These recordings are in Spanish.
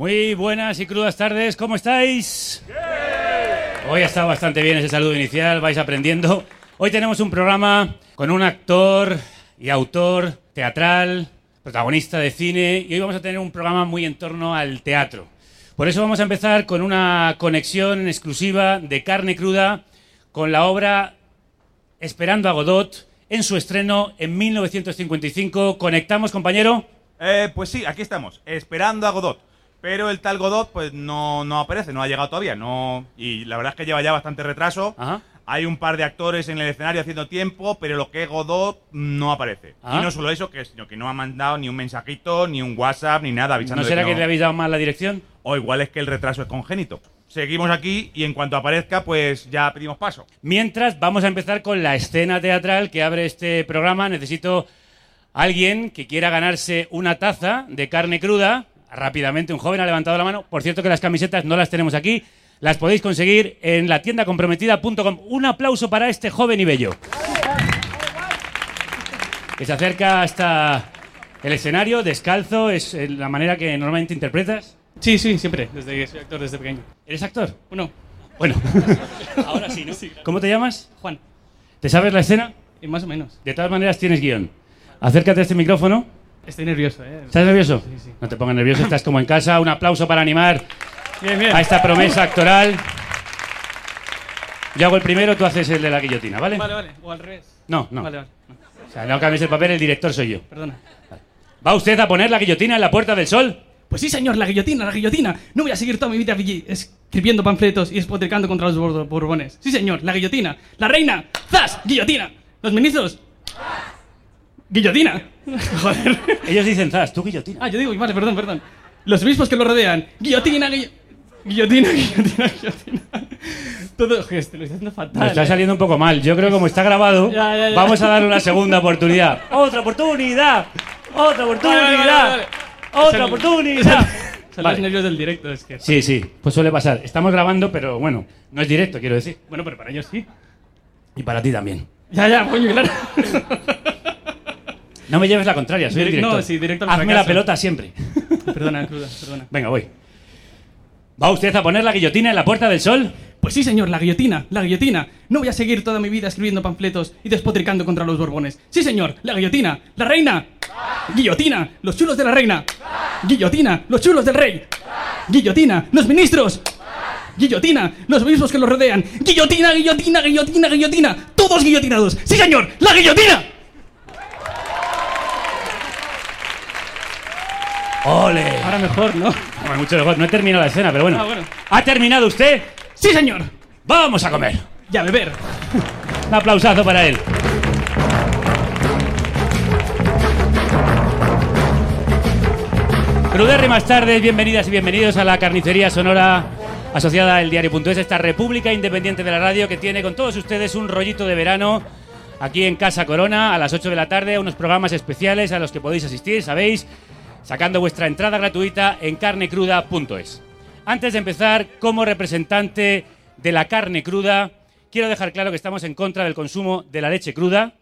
Muy buenas y crudas tardes, ¿cómo estáis? Hoy ha estado bastante bien ese saludo inicial, vais aprendiendo. Hoy tenemos un programa con un actor y autor teatral, protagonista de cine, y hoy vamos a tener un programa muy en torno al teatro. Por eso vamos a empezar con una conexión exclusiva de carne cruda con la obra Esperando a Godot en su estreno en 1955. ¿Conectamos, compañero? Eh, pues sí, aquí estamos, esperando a Godot. Pero el tal Godot, pues no, no aparece, no ha llegado todavía. No, y la verdad es que lleva ya bastante retraso. Ajá. Hay un par de actores en el escenario haciendo tiempo, pero lo que es Godot no aparece. Ah. Y no solo eso, que, sino que no ha mandado ni un mensajito, ni un WhatsApp, ni nada avisando ¿No será que que no- le habéis dado mal la dirección? O igual es que el retraso es congénito. Seguimos aquí y en cuanto aparezca, pues ya pedimos paso. Mientras, vamos a empezar con la escena teatral que abre este programa. Necesito a alguien que quiera ganarse una taza de carne cruda. Rápidamente, un joven ha levantado la mano. Por cierto que las camisetas no las tenemos aquí. Las podéis conseguir en la tienda comprometida.com. Un aplauso para este joven y bello. Que se acerca hasta el escenario, descalzo. Es eh, la manera que normalmente interpretas. Sí, sí, siempre, desde que soy actor desde pequeño. ¿Eres actor? Bueno, Bueno, ahora sí, ¿no? Sí. ¿Cómo te llamas? Juan, ¿Te sabes la escena? y más o menos. De todas maneras tienes guion. Acércate a este micrófono. Estoy nervioso, ¿eh? ¿Estás nervioso? Sí, sí. No te pongas nervioso, estás como en casa. Un aplauso para animar Bien, bien. a esta promesa actoral. Yo hago el primero, tú haces el de la guillotina, ¿vale? Vale, vale. O al revés. No, no. Vale, vale. O sea, no cambies el papel, el director soy yo. Perdona. ¿Va usted a poner la guillotina en la Puerta del Sol? Pues sí, señor, la guillotina, la guillotina. No voy a seguir toda mi vida escribiendo panfletos y espotricando contra los bor- borbones. Sí, señor, la guillotina. La reina. ¡Zas! ¡Guillotina! Los ministros. ¡Guillotina! Joder. Ellos dicen zas, tú guillotina. Ah, yo digo, vale, perdón, perdón. Los obispos que lo rodean. Guillotina, guillo- guillotina, guillotina, guillotina. Todo, joder, te lo estoy haciendo fatal. Me está eh. saliendo un poco mal. Yo creo que como está grabado, Ya, ya, ya. vamos a darle una segunda oportunidad. ¡Otra oportunidad! ¡Otra Vale, vale, vale, oportunidad! vale. ¡Otra Sal- oportunidad! Son los nervios del directo, es que. Sí, sí, pues suele pasar. Estamos grabando, pero bueno, no es directo, quiero decir. Bueno, pero para ellos sí. Y para ti también. Ya, ya, coño, claro. No me lleves la contraria, soy el Direct- director. no, sí, directo al Hazme la pelota siempre. perdona, cruda, perdona. Venga, voy. ¿Va usted a poner la guillotina en la Puerta del Sol? Pues sí, señor, la guillotina, la guillotina. No voy a seguir toda mi vida escribiendo panfletos y despotricando contra los borbones. Sí, señor, la guillotina, la reina. Guillotina, los chulos de la reina. Guillotina, los chulos del rey. Guillotina, los ministros. Guillotina, los obispos que los rodean. Guillotina, guillotina, guillotina, guillotina. Todos guillotinados. Sí, señor, la guillotina. ¡Ole! Ahora mejor, ¿no? Bueno, mucho mejor. No he terminado la escena, pero bueno. Ah, bueno. ¿Ha terminado usted? Sí, señor. ¡Vamos a comer! Ya beber. Un aplausazo para él. Crudérrimas tardes, bienvenidas y bienvenidos a la carnicería sonora asociada al diario.es, esta república independiente de la radio que tiene con todos ustedes un rollito de verano aquí en Casa Corona a las 8 de la tarde, unos programas especiales a los que podéis asistir, sabéis, sacando vuestra entrada gratuita en carnecruda.es. Antes de empezar, como representante de la carne cruda, quiero dejar claro que estamos en contra del consumo de la leche cruda,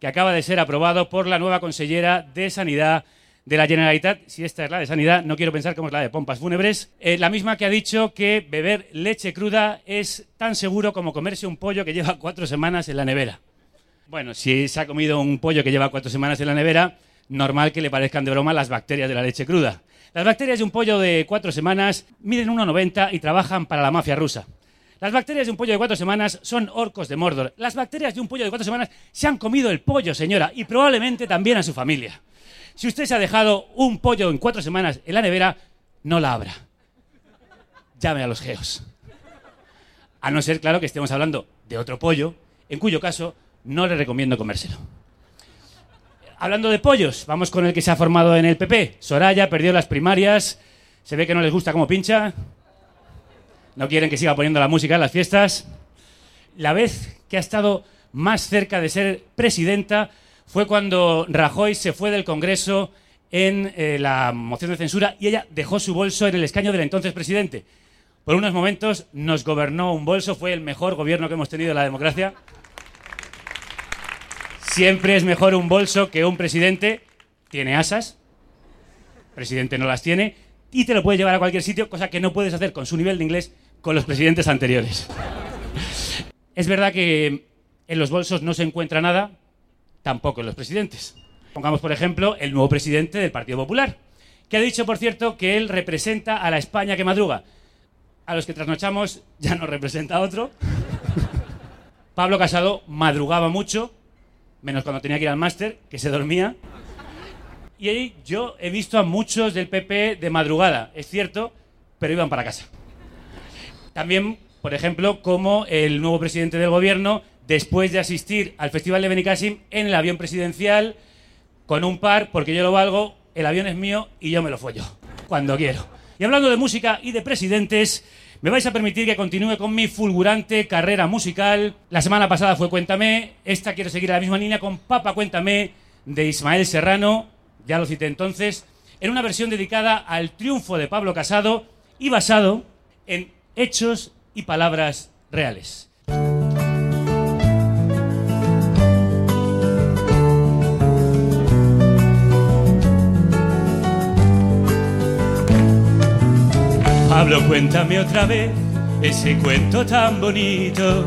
que acaba de ser aprobado por la nueva consellera de Sanidad de la Generalitat. Si esta es la de Sanidad, no quiero pensar cómo es la de pompas fúnebres. Eh, la misma que ha dicho que beber leche cruda es tan seguro como comerse un pollo que lleva cuatro semanas en la nevera. Bueno, si se ha comido un pollo que lleva cuatro semanas en la nevera, normal que le parezcan de broma las bacterias de la leche cruda. Las bacterias de un pollo de cuatro semanas miden 1,90 y trabajan para la mafia rusa. Las bacterias de un pollo de cuatro semanas son orcos de Mordor. Las bacterias de un pollo de cuatro semanas se han comido el pollo, señora, y probablemente también a su familia. Si usted se ha dejado un pollo en cuatro semanas en la nevera, no la abra. Llame a los geos. A no ser, claro, que estemos hablando de otro pollo, en cuyo caso no le recomiendo comérselo. Hablando de pollos, vamos con el que se ha formado en el PP. Soraya perdió las primarias. Se ve que no les gusta cómo pincha. No quieren que siga poniendo la música en las fiestas. La vez que ha estado más cerca de ser presidenta fue cuando Rajoy se fue del Congreso en eh, la moción de censura y ella dejó su bolso en el escaño del entonces presidente. Por unos momentos nos gobernó un bolso, fue el mejor gobierno que hemos tenido en la democracia. Siempre es mejor un bolso que un presidente. Tiene asas. Presidente no las tiene. y te lo puedes llevar a cualquier sitio, cosa que no puedes hacer con su nivel de inglés con los presidentes anteriores. es verdad que en los bolsos no se encuentra nada, tampoco en los presidentes. Pongamos, por ejemplo, el nuevo presidente del Partido Popular, que ha dicho, por cierto, que él representa a la España que madruga. A los que trasnochamos ya no representa a otro. Pablo Casado madrugaba mucho, menos cuando tenía que ir al máster, que se dormía. Y yo he visto a muchos del PP de madrugada, es cierto, pero iban para casa. También, por ejemplo, como el nuevo presidente del gobierno, después de asistir al Festival de Benicassim en el avión presidencial, con un par, porque yo lo valgo, el avión es mío y yo me lo follo, cuando quiero. Y hablando de música y de presidentes, me vais a permitir que continúe con mi fulgurante carrera musical. La semana pasada fue Cuéntame, esta quiero seguir a la misma línea con Papa Cuéntame de Ismael Serrano, ya lo cité entonces, en una versión dedicada al triunfo de Pablo Casado y basado en hechos y palabras reales. Pablo, cuéntame otra vez ese cuento tan bonito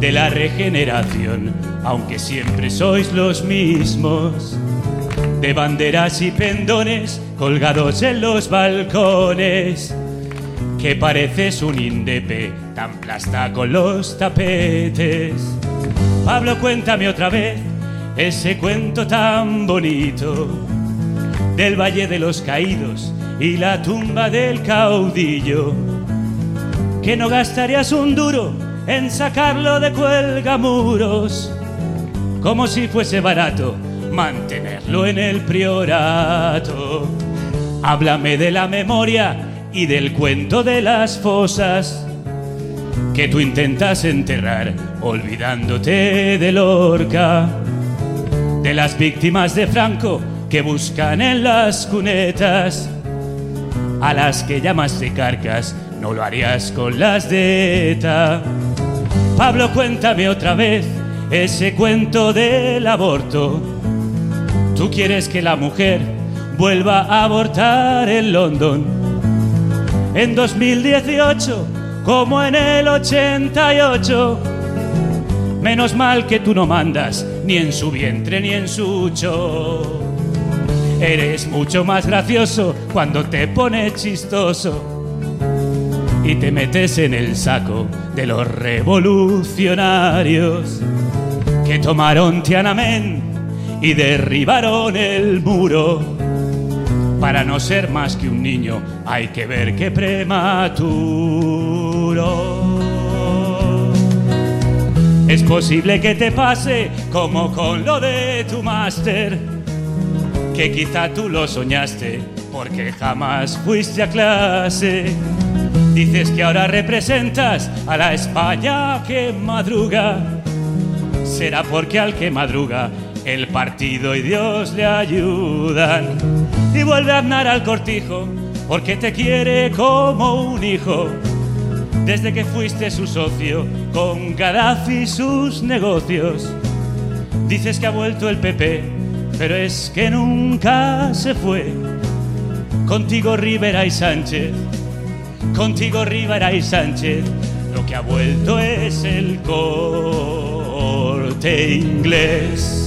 de la regeneración, aunque siempre sois los mismos, de banderas y pendones colgados en los balcones, que pareces un indepe tan plasta con los tapetes. Pablo, cuéntame otra vez ese cuento tan bonito del Valle de los Caídos y la tumba del caudillo, que no gastarías un duro en sacarlo de cuelgamuros, como si fuese barato mantenerlo en el priorato. Háblame de la memoria y del cuento de las fosas que tú intentas enterrar olvidándote de Lorca, de las víctimas de Franco que buscan en las cunetas a las que llamas de carcas, no lo harías con las de ETA. Pablo, cuéntame otra vez ese cuento del aborto. Tú quieres que la mujer vuelva a abortar en London en 2018 como en el 88. Menos mal que tú no mandas ni en su vientre ni en su show. Eres mucho más gracioso cuando te pones chistoso y te metes en el saco de los revolucionarios que tomaron Tiananmen y derribaron el muro. Para no ser más que un niño hay que ver qué prematuro. Es posible que te pase como con lo de tu máster que quizá tú lo soñaste porque jamás fuiste a clase. Dices que ahora representas a la España que madruga. Será porque al que madruga el partido y Dios le ayudan. Y vuelve a andar al cortijo porque te quiere como un hijo. Desde que fuiste su socio con Gaddafi sus negocios. Dices que ha vuelto el PP pero es que nunca se fue. Contigo Rivera y Sánchez, contigo Rivera y Sánchez, lo que ha vuelto es el corte inglés.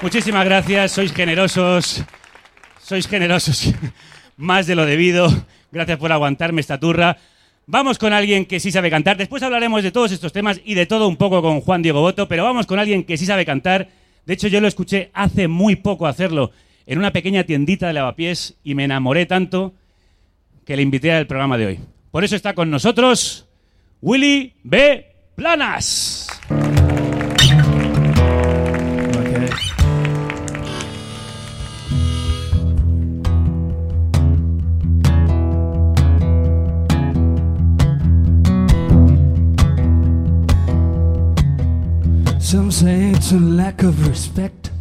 Muchísimas gracias, sois generosos, sois generosos, más de lo debido. Gracias por aguantarme esta turra. Vamos con alguien que sí sabe cantar. Después hablaremos de todos estos temas y de todo un poco con Juan Diego Boto, pero vamos con alguien que sí sabe cantar. De hecho, yo lo escuché hace muy poco hacerlo en una pequeña tiendita de lavapiés y me enamoré tanto que le invité al programa de hoy. Por eso está con nosotros Willy B. Planas. Some say it's a lack of respect.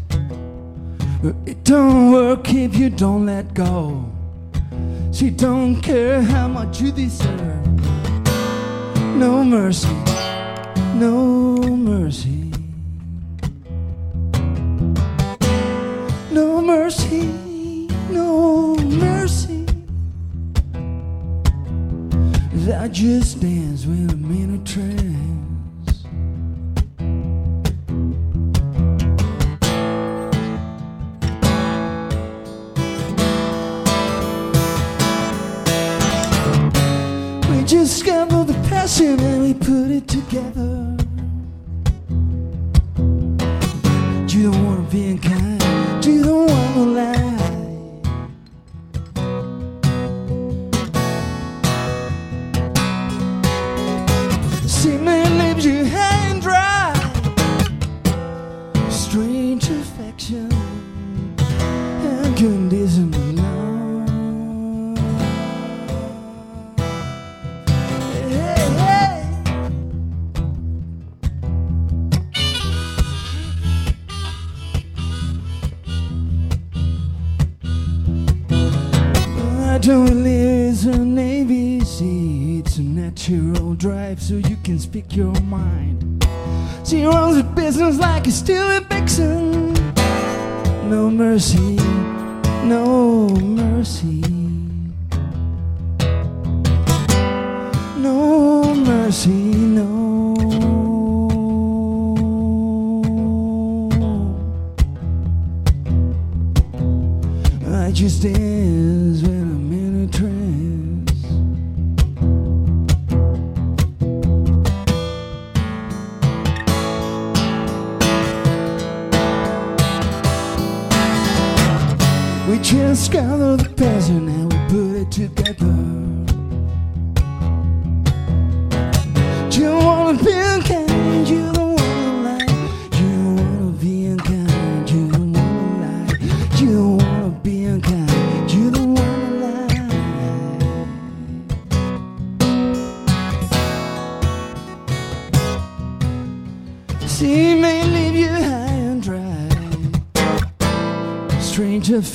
But it don't work if you don't let go. She don't care how much you deserve. no mercy, no mercy. No mercy, no mercy. That just dance in a Just the passion and we put it together. You don't wanna be unkind, you don't wanna lie. See me leaves you and dry. Strange affection speak your mind. She runs a business like a Stewie Vixen. No mercy, no mercy. No mercy,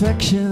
perfection.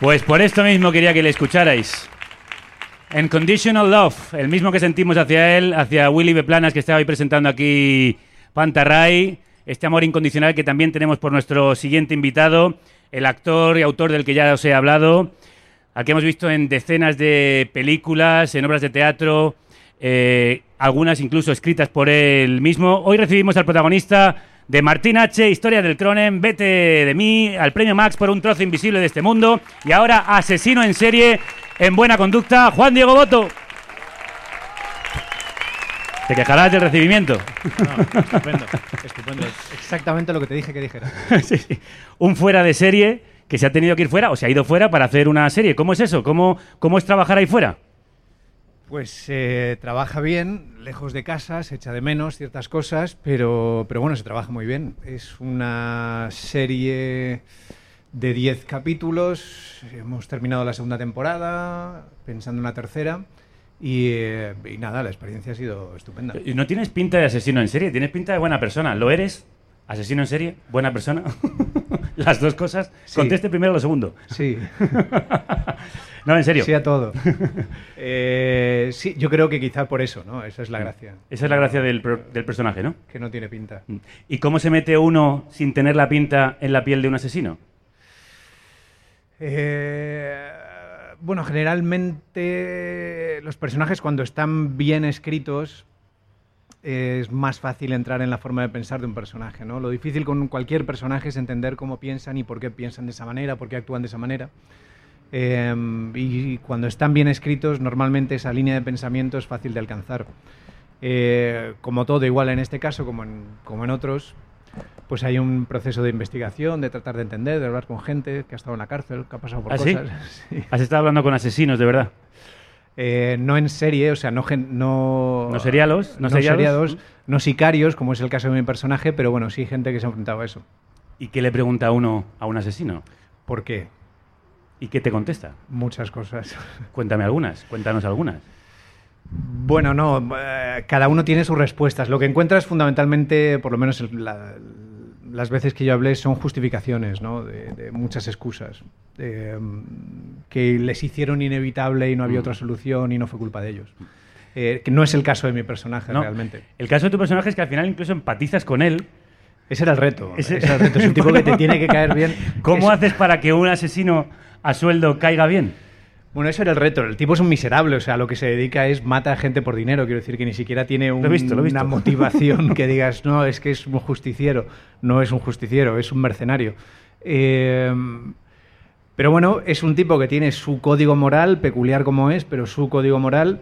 Pues por esto mismo quería que le escucharais. En Conditional Love, el mismo que sentimos hacia él, hacia Willy Beplanas que está hoy presentando aquí Pantarray, este amor incondicional que también tenemos por nuestro siguiente invitado, el actor y autor del que ya os he hablado, al que hemos visto en decenas de películas, en obras de teatro, eh, algunas incluso escritas por él mismo. Hoy recibimos al protagonista de Martín H., Historia del Cronen, Vete de mí, al premio Max por un trozo invisible de este mundo y ahora asesino en serie en buena conducta, Juan Diego Boto. Te quejarás del recibimiento. No, estupendo, estupendo. Es exactamente lo que te dije que dijera. Sí, sí. Un fuera de serie que se ha tenido que ir fuera o se ha ido fuera para hacer una serie. ¿Cómo es eso? ¿Cómo, cómo es trabajar ahí fuera? Pues eh, trabaja bien, lejos de casa, se echa de menos ciertas cosas, pero, pero bueno, se trabaja muy bien. Es una serie de 10 capítulos, hemos terminado la segunda temporada, pensando en la tercera, y, eh, y nada, la experiencia ha sido estupenda. Y No tienes pinta de asesino en serie, tienes pinta de buena persona. ¿Lo eres? ¿Asesino en serie? ¿Buena persona? las dos cosas, Sí. conteste primero lo segundo. Sí, No, en serio. sí a todo. Eh, sí, yo creo que quizá por eso, ¿no? Esa es la gracia. Esa es la gracia del, del personaje, ¿no? Que no tiene pinta. ¿Y cómo se mete uno sin tener la pinta en la piel de un asesino? Eh, bueno, generalmente los personajes cuando están bien escritos es más fácil entrar en la forma de pensar de un personaje, ¿no? Lo difícil con cualquier personaje es entender cómo piensan y por qué piensan de esa manera, por qué actúan de esa manera. Eh, y cuando están bien escritos, normalmente esa línea de pensamiento es fácil de alcanzar. Eh, como todo, igual en este caso como en, como en otros, pues hay un proceso de investigación, de tratar de entender, de hablar con gente que ha estado en la cárcel, que ha pasado por ¿Ah, sí? cosas. Sí. Has estado hablando con asesinos, de verdad. Eh, no en serie, o sea, no no, ¿No serialos? ¿No no, seriados? seriados, no sicarios, como es el caso de mi personaje, pero bueno, sí gente que se ha enfrentado a eso. ¿Y qué le pregunta uno a un asesino? ¿Por qué? ¿Y qué te contesta? Muchas cosas. Cuéntame algunas, cuéntanos algunas. Bueno, no, eh, cada uno tiene sus respuestas. Lo que encuentras fundamentalmente, por lo menos la- las veces que yo hablé, son justificaciones, ¿no? De, de muchas excusas. que les hicieron inevitable y no había Mm. otra solución y no fue culpa de ellos. Eh, que no es el caso de mi personaje, ¿no? realmente. El caso de tu personaje es que al final incluso empatizas con él. Ese era el reto. Ese- Ese era el reto. Es un tipo que te tiene que caer bien. ¿Cómo Es- haces para que un asesino a sueldo caiga bien? Bueno, eso era el reto. El tipo es un miserable, o sea, lo que se dedica es mata a gente por dinero. Quiero decir que ni siquiera tiene un- he visto, lo he visto. una motivación que digas, no, es que es un justiciero. No es un justiciero, es un mercenario. Eh, pero bueno, es un tipo que tiene su código moral, peculiar como es, pero su código moral.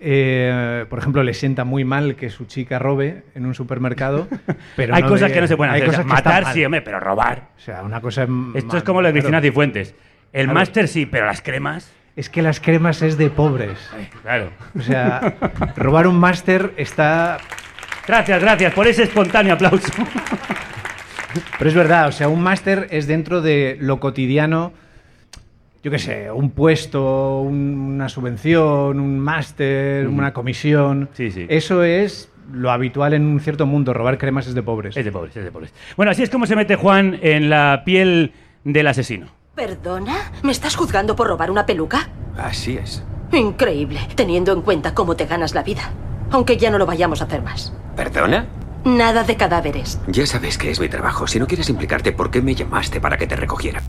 eh, por ejemplo, le sienta muy mal que su chica robe en un supermercado. Pero hay no cosas de- que no se pueden hay hacer. O sea, cosas que están matar sí, hombre, pero robar. O sea, una cosa. Esto es como lo de Cristina Claro. El máster sí, pero las cremas. Es que las cremas es de pobres. Claro. O sea, robar un máster está... Gracias, gracias por ese espontáneo aplauso. Pero es verdad, o sea, un máster es dentro de lo cotidiano, yo qué sé, un puesto, un- una subvención, un máster, una comisión. Sí, sí. Eso es lo habitual en un cierto mundo, robar cremas es de pobres. Es de pobres, es de pobres. Bueno, así es como se mete Juan en la piel del asesino. ¿Perdona? ¿Me estás juzgando por robar una peluca? Así es. Increíble, teniendo en cuenta cómo te ganas la vida. Aunque ya no lo vayamos a hacer más. ¿Perdona? Nada de cadáveres. Ya sabes que es mi trabajo. Si no quieres implicarte, ¿por qué me llamaste para que te recogiera?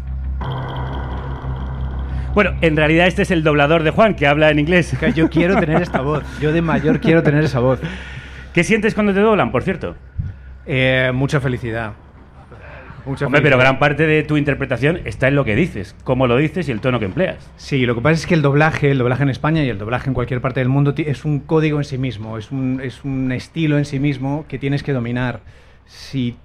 Bueno, en realidad este es el doblador de Juan, que habla en inglés. Yo quiero tener esta voz, yo de mayor quiero tener esa voz. ¿Qué sientes cuando te doblan, por cierto? Eh, mucha felicidad. Mucha Hombre, pero gran parte de tu interpretación está en lo que dices, cómo lo dices y el tono que empleas. Sí, lo que pasa es que el doblaje, el doblaje en España y el doblaje en cualquier parte del mundo es un código en sí mismo, es un, es un estilo en sí mismo que tienes que dominar. Si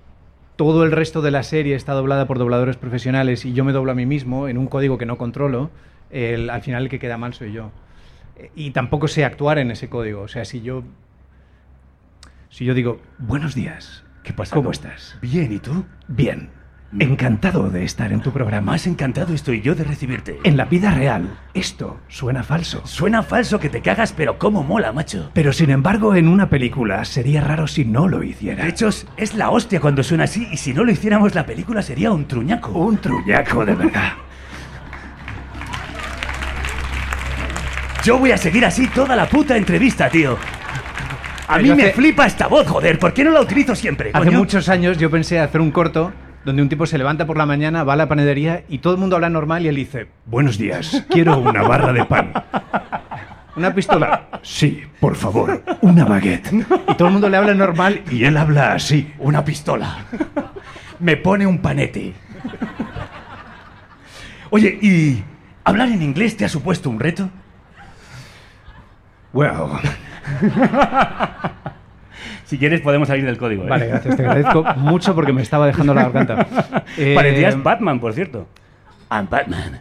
todo el resto de la serie está doblada por dobladores profesionales y yo me doblo a mí mismo en un código que no controlo, el- al final el que queda mal soy yo. Eh, Y tampoco sé actuar en ese código. O sea, si yo, si yo digo, buenos días, ¿Qué pasa? ¿cómo estás? Bien, ¿y tú? Bien, encantado de estar en tu programa. Más encantado estoy yo de recibirte. En la vida real, esto suena falso. Suena falso que te cagas, pero cómo mola, macho. Pero sin embargo, en una película sería raro si no lo hiciera. De hecho, es la hostia cuando suena así y si no lo hiciéramos la película sería un truñaco. un truñaco de verdad. Yo voy a seguir así toda la puta entrevista, tío. A mí Hace- me flipa esta voz, joder. ¿Por qué no la utilizo siempre, Hace coño? muchos años yo pensé hacer un corto donde un tipo se levanta por la mañana, va a la panadería y todo el mundo habla normal y él dice, buenos días, quiero una barra de pan. ¿Una pistola? Sí, por favor, una baguette. Y todo el mundo le habla normal y él habla así. Una pistola. Me pone un panete. Oye, ¿y hablar en inglés te ha supuesto un reto? Well, Si quieres podemos salir del código. ¿eh? vale, gracias, te agradezco mucho porque me estaba dejando la garganta. Eh, Parecías Batman, por cierto. I'm Batman.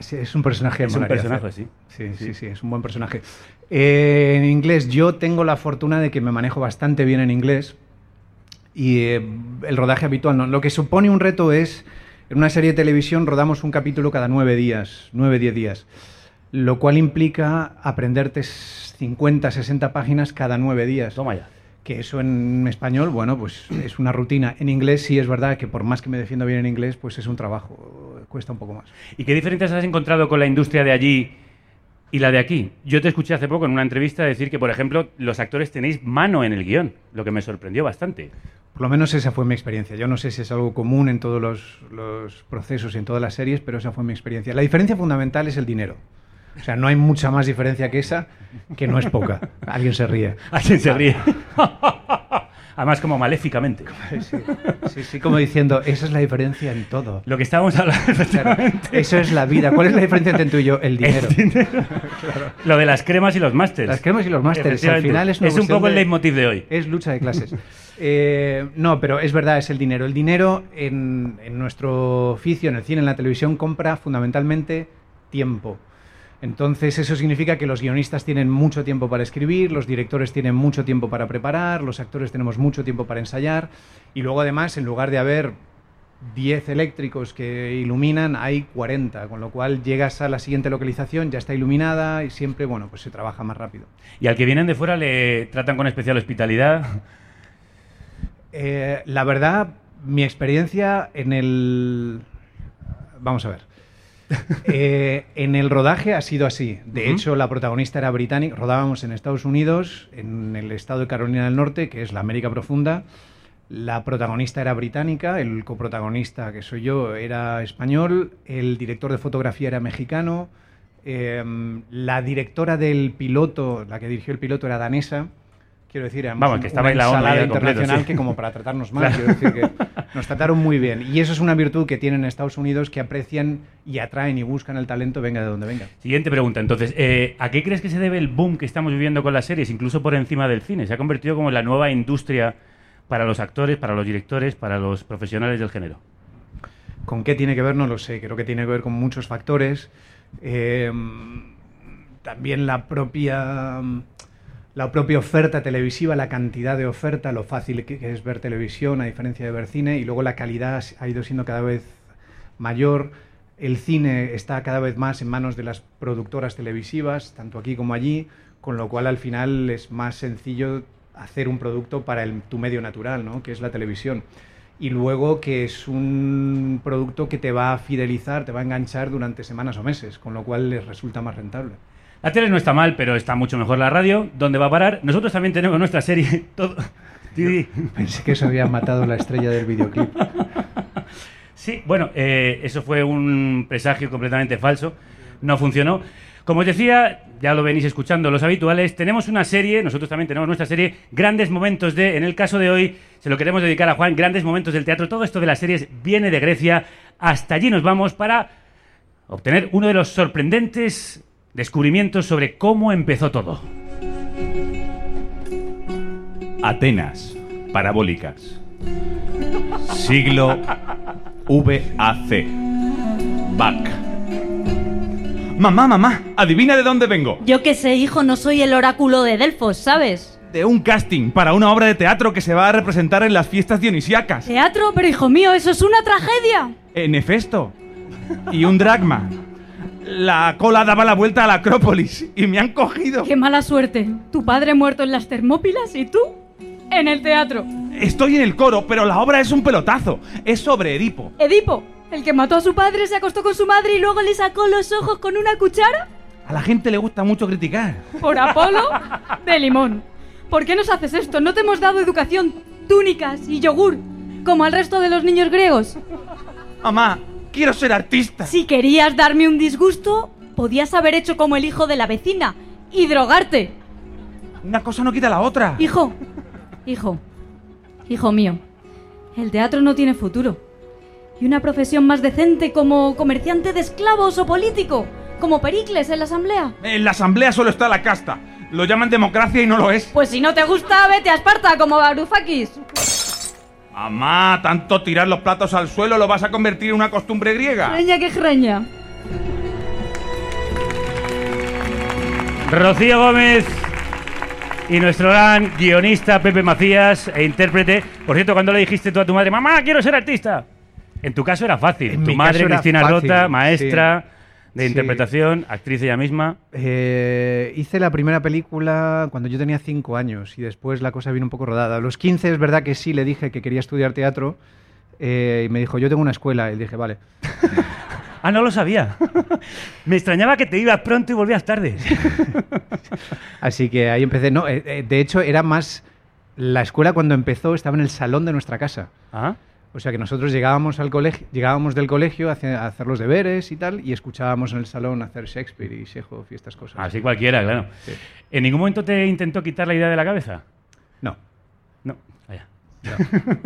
Sí, es un personaje Es un personaje, hacer. sí. Sí, sí, sí, es un buen personaje. Eh, en inglés, yo tengo la fortuna de que me manejo bastante bien en inglés y eh, el rodaje habitual no. Lo que supone un reto es, en una serie de televisión rodamos un capítulo cada nueve días, nueve, diez días, lo cual implica aprenderte 50, 60 páginas cada nueve días. Toma ya. que eso en español, bueno, pues es una rutina. En inglés sí es verdad que por más que me defiendo bien en inglés, pues es un trabajo, cuesta un poco más. ¿Y qué diferencias has encontrado con la industria de allí y la de aquí? Yo te escuché hace poco en una entrevista decir que, por ejemplo, los actores tenéis mano en el guion, lo que me sorprendió bastante. Por lo menos esa fue mi experiencia. Yo no sé si es algo común en todos los, los procesos y en todas las series, pero esa fue mi experiencia. La diferencia fundamental es el dinero. O sea, no hay mucha más diferencia que esa, que no es poca. Alguien se ríe. Alguien se ríe. Además, como maléficamente. Sí, sí, sí, como diciendo, esa es la diferencia en todo. Lo que estábamos hablando, Claro, eso es la vida. ¿Cuál es la diferencia entre tú y yo? El dinero. Lo de las cremas y los másters. Las cremas y los másters. Al final es una un poco el de- leitmotiv de hoy. Es lucha de clases. Eh, no, pero es verdad, es el dinero. El dinero en, en nuestro oficio, en el cine, en la televisión, compra fundamentalmente tiempo. Entonces eso significa que los guionistas tienen mucho tiempo para escribir, los directores tienen mucho tiempo para preparar, los actores tenemos mucho tiempo para ensayar y luego además en lugar de haber 10 eléctricos que iluminan, hay 40, con lo cual llegas a la siguiente localización, ya está iluminada y siempre, bueno, pues se trabaja más rápido. Y al que vienen de fuera le tratan con especial hospitalidad. Eh, la verdad, mi experiencia en el... Vamos a ver. Eh, en el rodaje ha sido así. De hecho, la protagonista era británica. Rodábamos en Estados Unidos, en el estado de Carolina del Norte, que es la América Profunda. La protagonista era británica, el coprotagonista, que soy yo, era español, el director de fotografía era mexicano, eh, la directora del piloto, la que dirigió el piloto era danesa. Quiero decir, Vamos, que estaba una en la onda completo, internacional sí. que como para tratarnos mal, Claro. quiero decir que nos trataron muy bien. Y eso es una virtud que tienen en Estados Unidos que aprecian y atraen y buscan el talento venga de donde venga. Siguiente pregunta, entonces, eh, ¿a qué crees que se debe el boom que estamos viviendo con las series, incluso por encima del cine? Se ha convertido como en la nueva industria para los actores, para los directores, para los profesionales del género. ¿Con qué tiene que ver? No lo sé. Creo que tiene que ver con muchos factores. Eh, también la propia, la propia oferta televisiva, la cantidad de oferta, lo fácil que es ver televisión a diferencia de ver cine y luego la calidad ha ido siendo cada vez mayor. El cine está cada vez más en manos de las productoras televisivas, tanto aquí como allí, con lo cual al final es más sencillo hacer un producto para tu medio natural, ¿no? que es la televisión. Y luego que es un producto que te va a fidelizar, te va a enganchar durante semanas o meses, con lo cual les resulta más rentable. La tele no está mal, pero está mucho mejor la radio. ¿Dónde va a parar? Nosotros también tenemos nuestra serie. Todo... Didi. Pensé que eso había matado la estrella del videoclip. Sí, bueno, eh, eso fue un presagio completamente falso. No funcionó. Como os decía, ya lo venís escuchando los habituales, tenemos una serie, nosotros también tenemos nuestra serie, Grandes Momentos de, en el caso de hoy, se lo queremos dedicar a Juan, Grandes Momentos del Teatro. Todo esto de las series viene de Grecia. Hasta allí nos vamos para obtener uno de los sorprendentes descubrimientos sobre cómo empezó todo. Atenas, parabólicas. Siglo VAC. Back. Mamá, mamá, adivina de dónde vengo. Yo que sé, hijo, no soy el oráculo de Delfos, ¿sabes? De un casting para una obra de teatro que se va a representar en las fiestas dionisíacas. Teatro, pero hijo mío, eso es una tragedia. En Hefesto. Y un dragma. La cola daba la vuelta a la Acrópolis y me han cogido. Qué mala suerte. Tu padre muerto en las Termópilas y tú en el teatro. Estoy en el coro, pero la obra es un pelotazo. Es sobre Edipo. Edipo, el que mató a su padre, se acostó con su madre y luego le sacó los ojos con una cuchara. A la gente le gusta mucho criticar. Por Apolo de limón. ¿Por qué nos haces esto? ¿No te hemos dado educación, túnicas y yogur como al resto de los niños griegos? Mamá, quiero ser artista. Si querías darme un disgusto, podías haber hecho como el hijo de la vecina y drogarte. Una cosa no quita la otra. Hijo, hijo, hijo mío, el teatro no tiene futuro. Y una profesión más decente como comerciante de esclavos o político, como Pericles en la asamblea. En la asamblea solo está la casta. Lo llaman democracia y no lo es. Pues si no te gusta, vete a Esparta como Varoufakis. Mamá, tanto tirar los platos al suelo lo vas a convertir en una costumbre griega. Reña que reña. Rocío Gómez y nuestro gran guionista Pepe Macías e intérprete. Por cierto, cuando le dijiste tú a tu madre, mamá, quiero ser artista. En tu caso era fácil. En tu mi madre, caso era Cristina fácil, Rota, maestra de Sí. interpretación, actriz ella misma. Eh, hice la primera película cuando yo tenía 5 años y después la cosa vino un poco rodada. A los 15 es verdad que sí le dije que quería estudiar teatro eh, y me dijo, yo tengo una escuela. Y dije, vale. Ah, no lo sabía. Me extrañaba que te ibas pronto y volvías tarde. Así que ahí empecé. No, eh, de hecho era más... La escuela cuando empezó estaba en el salón de nuestra casa. Ah, O sea que nosotros llegábamos al colegio, llegábamos del colegio a hacer, los deberes y tal, y escuchábamos en el salón hacer Shakespeare y Chekhov y estas cosas. así cualquiera, claro. Sí. ¿En ningún momento te intentó quitar la idea de la cabeza? No, No, vaya.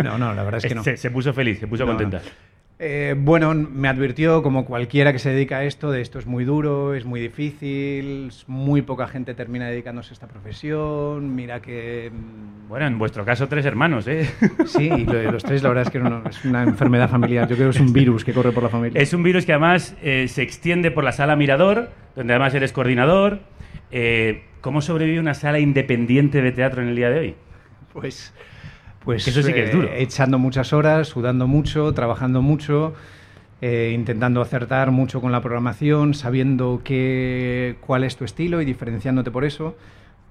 no, no, la verdad es que no. Se, se puso feliz, se puso No, contenta. Eh, bueno, me advirtió, como cualquiera que se dedica a esto, de esto es muy duro, es muy difícil, muy poca gente termina dedicándose a esta profesión, mira que... mm, Bueno, en vuestro caso, tres hermanos, ¿eh? Sí, y lo de los tres la verdad es que no- es una enfermedad familiar, yo creo que es un virus que corre por la familia. Es un virus que además eh, se extiende por la sala Mirador, donde además eres coordinador. Eh, ¿Cómo sobrevive una sala independiente de teatro en el día de hoy? Pues, pues eso sí que es eh, duro. echando muchas horas, sudando mucho, trabajando mucho, eh, intentando acertar mucho con la programación, sabiendo qué, cuál es tu estilo y diferenciándote por eso.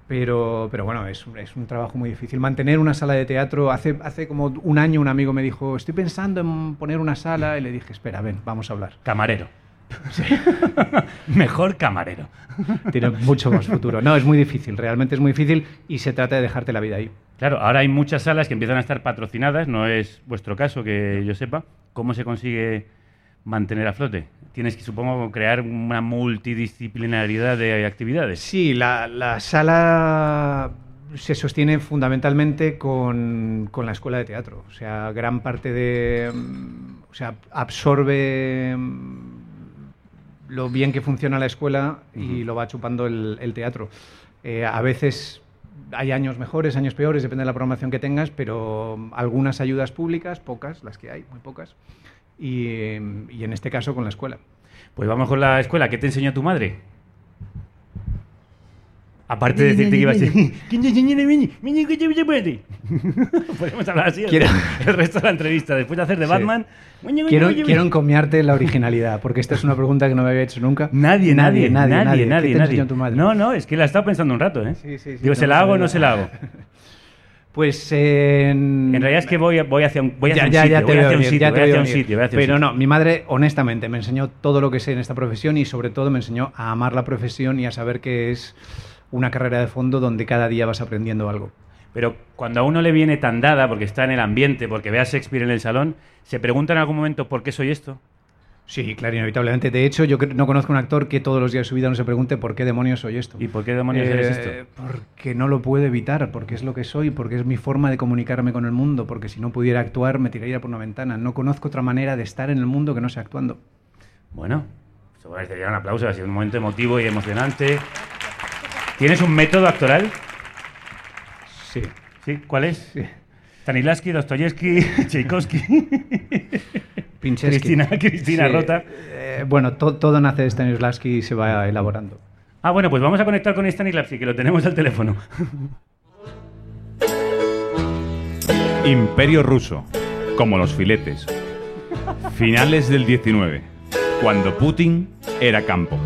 Pero, pero bueno, es, un- es un trabajo muy difícil. Mantener una sala de teatro, hace, hace como un año un amigo me dijo, estoy pensando en poner una sala, y le dije, espera, ven, vamos a hablar. Camarero. Mejor camarero. Tiene mucho más futuro. No, es muy difícil, realmente es muy difícil y se trata de dejarte la vida ahí. Claro, ahora hay muchas salas que empiezan a estar patrocinadas, no es vuestro caso que yo sepa. ¿Cómo se consigue mantener a flote? Tienes que, supongo, crear una multidisciplinaridad de actividades. Sí, la, la sala se sostiene fundamentalmente con, con la escuela de teatro. O sea, gran parte de... mm, O sea, absorbe mm, lo bien que funciona la escuela y lo va chupando el, el teatro. Eh, a veces hay años mejores, años peores, depende de la programación que tengas, pero algunas ayudas públicas, pocas, las que hay, muy pocas, y, y en este caso con la escuela. Pues vamos con la escuela. ¿Qué te enseñó tu madre? Aparte de decirte que ibas a Podemos hablar así el, el resto de la entrevista. Después de hacer de Sí. Batman. Quiero, quiero encomiarte la originalidad, porque esta es una pregunta que no me había hecho nunca. Nadie, nadie, nadie, nadie, nadie. ¿Qué te nadie. tu madre? No, no, es que la he estado pensando un rato, ¿eh? Sí, sí, Digo, ¿se no, la hago o no se la hago? Pues en... En realidad es que voy, voy hacia un, voy hacia ya, un ya, sitio, voy hacia un sitio, voy hacia un sitio, Pero no, mi madre, honestamente, me enseñó todo lo que sé en esta profesión y sobre todo me enseñó a amar la profesión y a saber que es una carrera de fondo donde cada día vas aprendiendo algo. Pero cuando a uno le viene tan dada, porque está en el ambiente, porque ve a Shakespeare en el salón, ¿se pregunta en algún momento por qué soy esto? Sí, claro, inevitablemente. De hecho, yo no conozco un actor que todos los días de su vida no se pregunte por qué demonios soy esto. ¿Y por qué demonios eres Eh, esto? Porque no lo puedo evitar, porque es lo que soy, porque es mi forma de comunicarme con el mundo, porque si no pudiera actuar me tiraría por una ventana. No conozco otra manera de estar en el mundo que no sea actuando. Bueno, eso merecería un aplauso, ha sido un momento emotivo y emocionante. ¿Tienes un método actoral? Sí. ¿Sí? ¿Cuál es? Sí. Stanislavski, Dostoyevsky, Tchaikovsky, Pinchesky. Cristina, Cristina Sí, Rota. eh, bueno, to- todo nace de Stanislavski y se va elaborando. Ah, bueno, pues vamos a conectar con Stanislavski, que lo tenemos al teléfono. Imperio ruso, como los filetes. Finales del 19, cuando Putin era campo.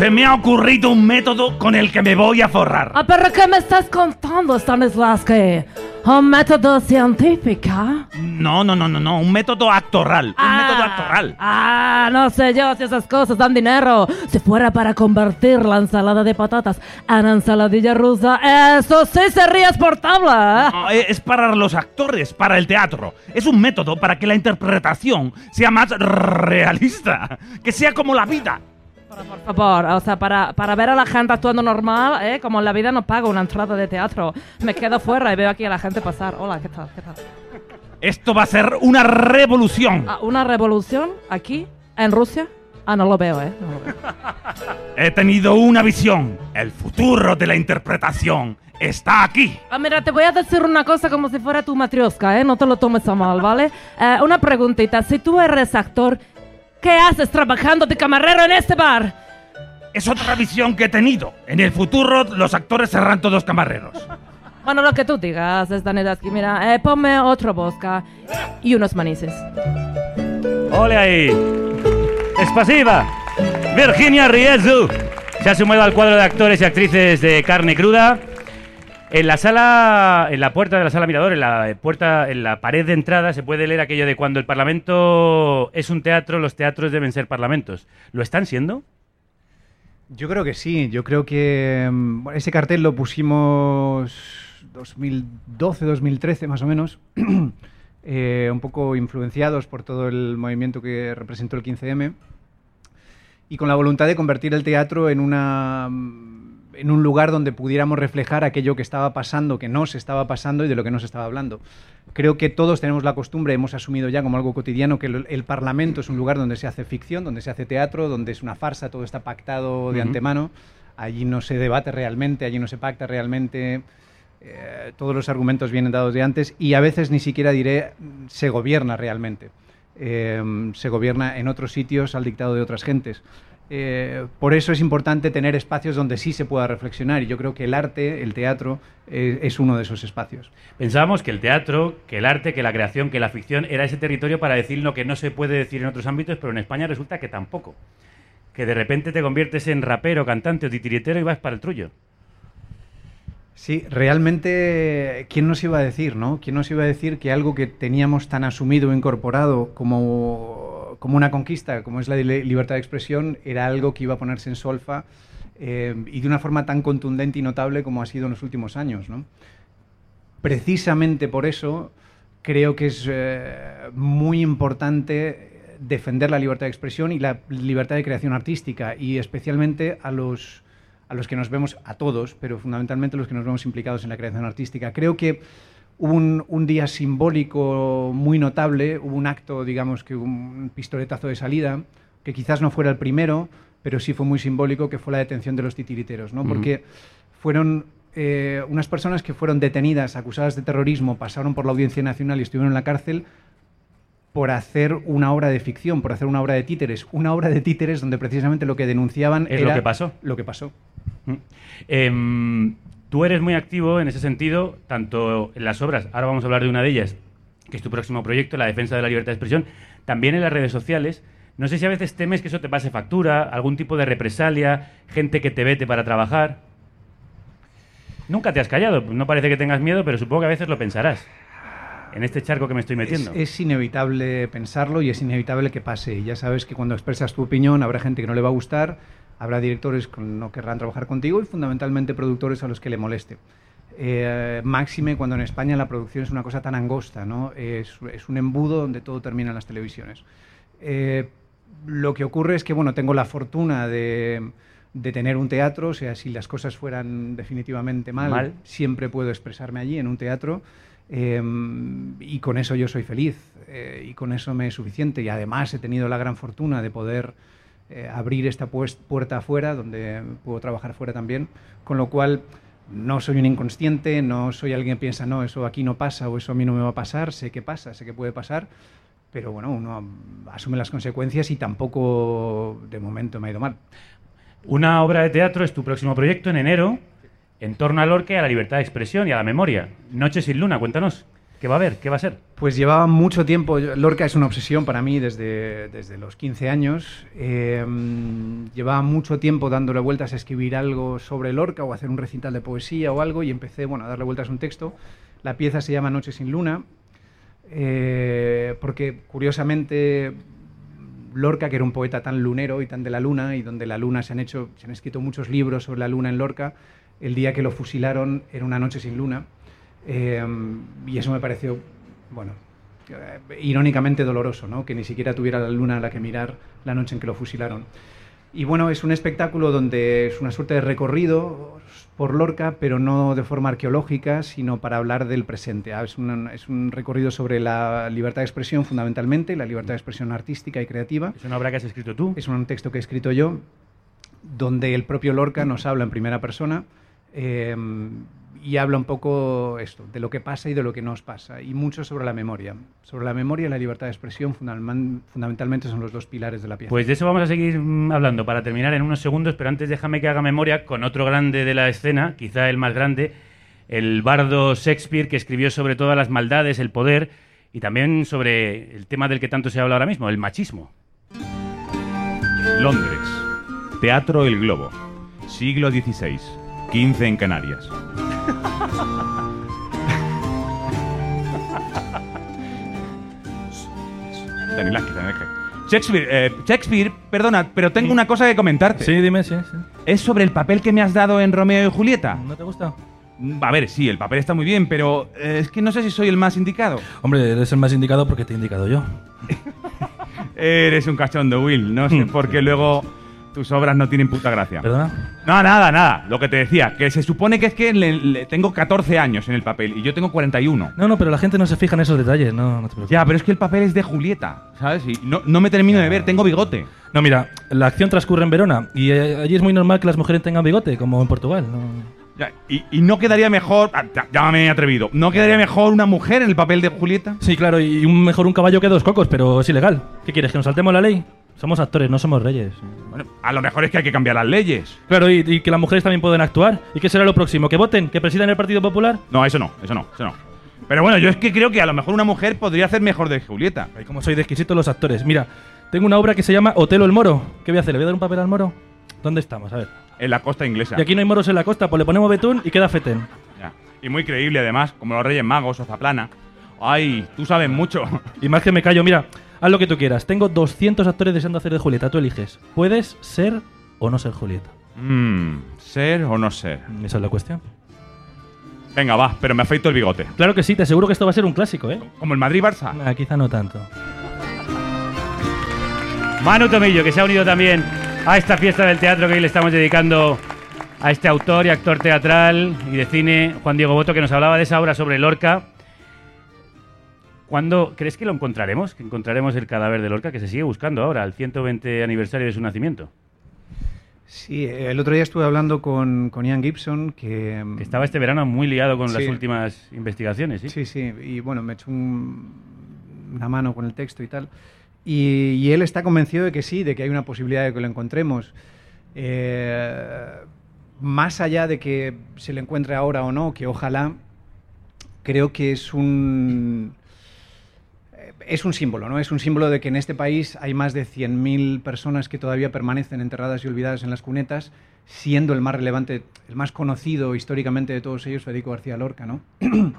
Se me ha ocurrido un método con el que me voy a forrar. Ah, pero ¿qué me estás contando, Stanislavski? ¿Un método científico? No, no, no, no, no, un método actoral. Un método actoral. Ah, no sé yo si esas cosas dan dinero. Si fuera para convertir la ensalada de patatas en ensaladilla rusa, eso sí sería exportable. ¿eh? No, eh, es para los actores, para el teatro. Es un método para que la interpretación sea más realista, que sea como la vida. Pero por favor, o sea, para, para ver a la gente actuando normal, ¿eh? como en la vida no pago una entrada de teatro, me quedo fuera y veo aquí a la gente pasar. Hola, ¿qué tal? ¿Qué tal? Esto va a ser una revolución. Ah, ¿Una revolución aquí, en Rusia? Ah, no lo veo, ¿eh? No lo veo. He tenido una visión. El futuro de la interpretación está aquí. Ah, mira, te voy a decir una cosa como si fuera tu matrioska, ¿eh? No te lo tomes a mal, ¿vale? Eh, una preguntita. Si tú eres actor, ¿qué haces trabajando de camarero en este bar? Es otra visión que he tenido. En el futuro los actores serán todos camareros. Bueno, lo que tú digas, Stanislavski. Mira, eh, ponme otro bosca y unos manices. ¡Ole ahí! ¡Espasiva! Virginia Riezu se ha sumado al cuadro de actores y actrices de carne cruda. En la sala, en la puerta de la sala mirador, en la puerta, en la pared de entrada, se puede leer aquello de cuando el Parlamento es un teatro, los teatros deben ser parlamentos. ¿Lo están siendo? Yo creo que sí, yo creo que mm, ese cartel lo pusimos 2012, 2013 más o menos, eh, un poco influenciados por todo el movimiento que representó el 15M y con la voluntad de convertir el teatro en una mm, en un lugar donde pudiéramos reflejar aquello que estaba pasando, que no se estaba pasando y de lo que no se estaba hablando. Creo que todos tenemos la costumbre, hemos asumido ya como algo cotidiano, que el, el Parlamento es un lugar donde se hace ficción, donde se hace teatro, donde es una farsa, todo está pactado de antemano. Allí no se debate realmente, allí no se pacta realmente. eh, todos los argumentos vienen dados de antes y a veces ni siquiera diré mm, se gobierna realmente. Eh, se gobierna en otros sitios al dictado de otras gentes. Eh, por eso es importante tener espacios donde sí se pueda reflexionar y yo creo que el arte, el teatro, eh, es uno de esos espacios. Pensábamos que el teatro, que el arte, que la creación, que la ficción era ese territorio para decir lo que no se puede decir en otros ámbitos, pero en España resulta que tampoco. Que de repente te conviertes en rapero, cantante o titiritero y vas para el trullo. Sí, realmente, ¿quién nos iba a decir, no? ¿Quién nos iba a decir que algo que teníamos tan asumido, incorporado como, como una conquista, como es la li- libertad de expresión, era algo que iba a ponerse en solfa eh, y de una forma tan contundente y notable como ha sido en los últimos años. Precisamente por eso creo que es eh, muy importante defender la libertad de expresión y la libertad de creación artística y especialmente a los a los que nos vemos, a todos, pero fundamentalmente los que nos vemos implicados en la creación artística. Creo que hubo un, un día simbólico muy notable, hubo un acto, digamos que un pistoletazo de salida, que quizás no fuera el primero, pero sí fue muy simbólico, que fue la detención de los titiriteros, ¿no? Porque fueron eh, unas personas que fueron detenidas, acusadas de terrorismo, pasaron por la Audiencia Nacional y estuvieron en la cárcel por hacer una obra de ficción, por hacer una obra de títeres, una obra de títeres donde precisamente lo que denunciaban Es era lo que pasó. Lo que pasó. Mm. Tú eres muy activo en ese sentido, tanto en las obras, ahora vamos a hablar de una de ellas, que es tu próximo proyecto, la defensa de la libertad de expresión, también en las redes sociales. No sé si a veces temes que eso te pase factura, algún tipo de represalia, gente que te vete para trabajar. Nunca te has callado, no parece que tengas miedo, pero supongo que a veces lo pensarás. En este charco que me estoy metiendo. Es, es inevitable pensarlo y es inevitable que pase. Ya sabes que cuando expresas tu opinión habrá gente que no le va a gustar, habrá directores que no querrán trabajar contigo y fundamentalmente productores a los que le moleste. Eh, máxime cuando en España la producción es una cosa tan angosta, ¿no? Es, es un embudo donde todo termina en las televisiones. Eh, lo que ocurre es que, bueno, tengo la fortuna de, de tener un teatro, o sea, si las cosas fueran definitivamente mal, Mal. siempre puedo expresarme allí en un teatro. eh, y con eso yo soy feliz eh, y con eso me es suficiente. Y además he tenido la gran fortuna de poder eh, abrir esta puerta afuera, donde puedo trabajar fuera también, con lo cual no soy un inconsciente, no soy alguien que piensa, no, eso aquí no pasa o eso a mí no me va a pasar, sé que pasa, sé que puede pasar, pero bueno, uno asume las consecuencias y tampoco de momento me ha ido mal. Una obra de teatro es tu próximo proyecto en enero, en torno al y a la libertad de expresión y a la memoria. Noche sin luna, cuéntanos. ¿Qué va a haber? ¿Qué va a ser? Pues llevaba mucho tiempo, Lorca es una obsesión para mí desde, desde los 15 años. Eh, llevaba mucho tiempo dándole vueltas a escribir algo sobre Lorca o hacer un recital de poesía o algo y empecé bueno, a darle vueltas a un texto. La pieza se llama Noche sin luna, eh, porque curiosamente Lorca, que era un poeta tan lunero y tan de la luna, y donde la luna se han hecho, se han escrito muchos libros sobre la luna en Lorca, el día que lo fusilaron era una noche sin luna. Eh, y eso me pareció, bueno, eh, irónicamente doloroso, ¿no? Que ni siquiera tuviera la luna a la que mirar la noche en que lo fusilaron. Y bueno, es un espectáculo donde es una suerte de recorrido por Lorca, pero no de forma arqueológica, sino para hablar del presente. Ah, Es, un- es un recorrido sobre la libertad de expresión fundamentalmente, la libertad de expresión artística y creativa. Es una obra que has escrito tú. Es un texto que he escrito yo, donde el propio Lorca nos habla en primera persona eh, y habla un poco esto, de lo que pasa y de lo que nos pasa, y mucho sobre la memoria. Sobre la memoria y la libertad de expresión fundamental- fundamentalmente son los dos pilares de la pieza. Pues de eso vamos a seguir mm, hablando para terminar en unos segundos, pero antes déjame que haga memoria con otro grande de la escena, quizá el más grande, el bardo Shakespeare, que escribió sobre todas las maldades, el poder y también sobre el tema del que tanto se habla ahora mismo, el machismo. Londres. Teatro El Globo. Siglo XVI. 15 en Canarias. Shakespeare, eh, Shakespeare, perdona, pero tengo una cosa que comentarte. Sí, dime, sí, sí. Es sobre el papel que me has dado en Romeo y Julieta. ¿No te gusta? Mm, A ver, sí, el papel está muy bien, pero eh, es que no sé si soy el más indicado. Hombre, eres el más indicado porque te he indicado yo. Eres un cachondo, Will. No sé por qué luego tus obras no tienen puta gracia. ¿Perdona? No, nada, nada. Lo que te decía, que se supone que es que le- le- tengo 14 años en el papel y yo tengo 41. No, no, pero la gente no se fija en esos detalles, no, no te preocupes. Ya, pero es que el papel es de Julieta, ¿sabes? Y no, no me termino de ver, tengo bigote. No, mira, la acción transcurre en Verona y eh, allí es muy normal que las mujeres tengan bigote, como en Portugal. ¿no? Ya, y, y no quedaría mejor. ah, ya- Llámame atrevido. ¿No quedaría mejor una mujer en el papel de Julieta? Sí, claro, y un, mejor un caballo que dos cocos, pero es ilegal. ¿Qué quieres, que nos saltemos la ley? Somos actores, no somos reyes. Bueno, a lo mejor es que hay que cambiar las leyes. Claro, y, y que las mujeres también pueden actuar. ¿Y qué será lo próximo? ¿Que voten? ¿Que presidan el Partido Popular? No, eso no, eso no, eso no. Pero bueno, yo es que creo que a lo mejor una mujer podría hacer mejor de Julieta. Ay, como soy de exquisitos los actores. Mira, tengo una obra que se llama Otelo el Moro. ¿Qué voy a hacer? ¿Le voy a dar un papel al moro? ¿Dónde estamos? A ver. En la costa inglesa. Y aquí no hay moros en la costa, pues le ponemos betún y queda fetén. Ya. Y muy creíble además, como los Reyes Magos o Zaplana. Ay, tú sabes mucho. Y más que me callo, mira, haz lo que tú quieras. Tengo 200 actores deseando hacer de Julieta, tú eliges. ¿Puedes ser o no ser Julieta? Mmm, ¿ser o no ser? Esa es la cuestión. Venga, va, pero me afeito el bigote. Claro que sí, te aseguro que esto va a ser un clásico, ¿eh? Como el Madrid-Barça. Ah, quizá no tanto. Manu Tomillo, que se ha unido también a esta fiesta del teatro que hoy le estamos dedicando a este autor y actor teatral y de cine, Juan Diego Boto, que nos hablaba de esa obra sobre Lorca. ¿Cuándo crees que lo encontraremos? Que encontraremos el cadáver de Lorca, que se sigue buscando ahora, al 120 aniversario de su nacimiento. Sí, el otro día estuve hablando con, con Ian Gibson, que... Que estaba este verano muy liado con las últimas investigaciones, ¿sí? Sí, sí, y bueno, me echó un- una mano con el texto y tal. Y, y él está convencido de que sí, de que hay una posibilidad de que lo encontremos. Eh, más allá de que se le encuentre ahora o no, que ojalá, creo que es un es un símbolo, ¿no? Es un símbolo de que en este país hay más de 100.000 personas que todavía permanecen enterradas y olvidadas en las cunetas, siendo el más relevante, el más conocido históricamente de todos ellos, Federico García Lorca, ¿no?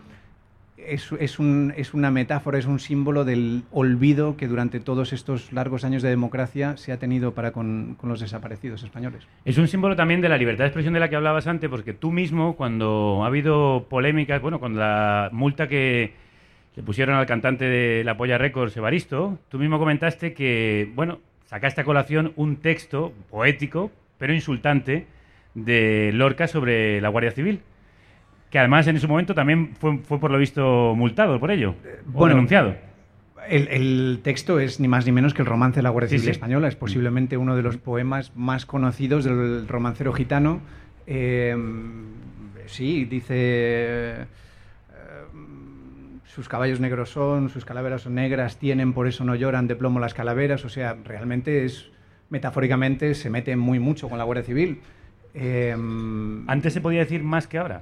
Es, es un- es una metáfora, es un símbolo del olvido que durante todos estos largos años de democracia se ha tenido para con, con los desaparecidos españoles. Es un símbolo también de la libertad de expresión de la que hablabas antes, porque tú mismo, cuando ha habido polémicas, bueno, con la multa que le pusieron al cantante de La Polla Records, Evaristo, tú mismo comentaste que, bueno, sacaste a colación un texto poético, pero insultante, de Lorca sobre la Guardia Civil, que además en ese momento también fue, fue por lo visto multado por ello, o bueno, denunciado. El, el texto es ni más ni menos que el romance de la Guardia Sí, Civil sí. Española. Es posiblemente uno de los poemas más conocidos del romancero gitano. Eh, sí, dice... sus caballos negros son, sus calaveras son negras, tienen, por eso no lloran, de plomo las calaveras. O sea, realmente es, metafóricamente, se mete muy mucho con la Guardia Civil. Eh, Antes se podía decir más que ahora.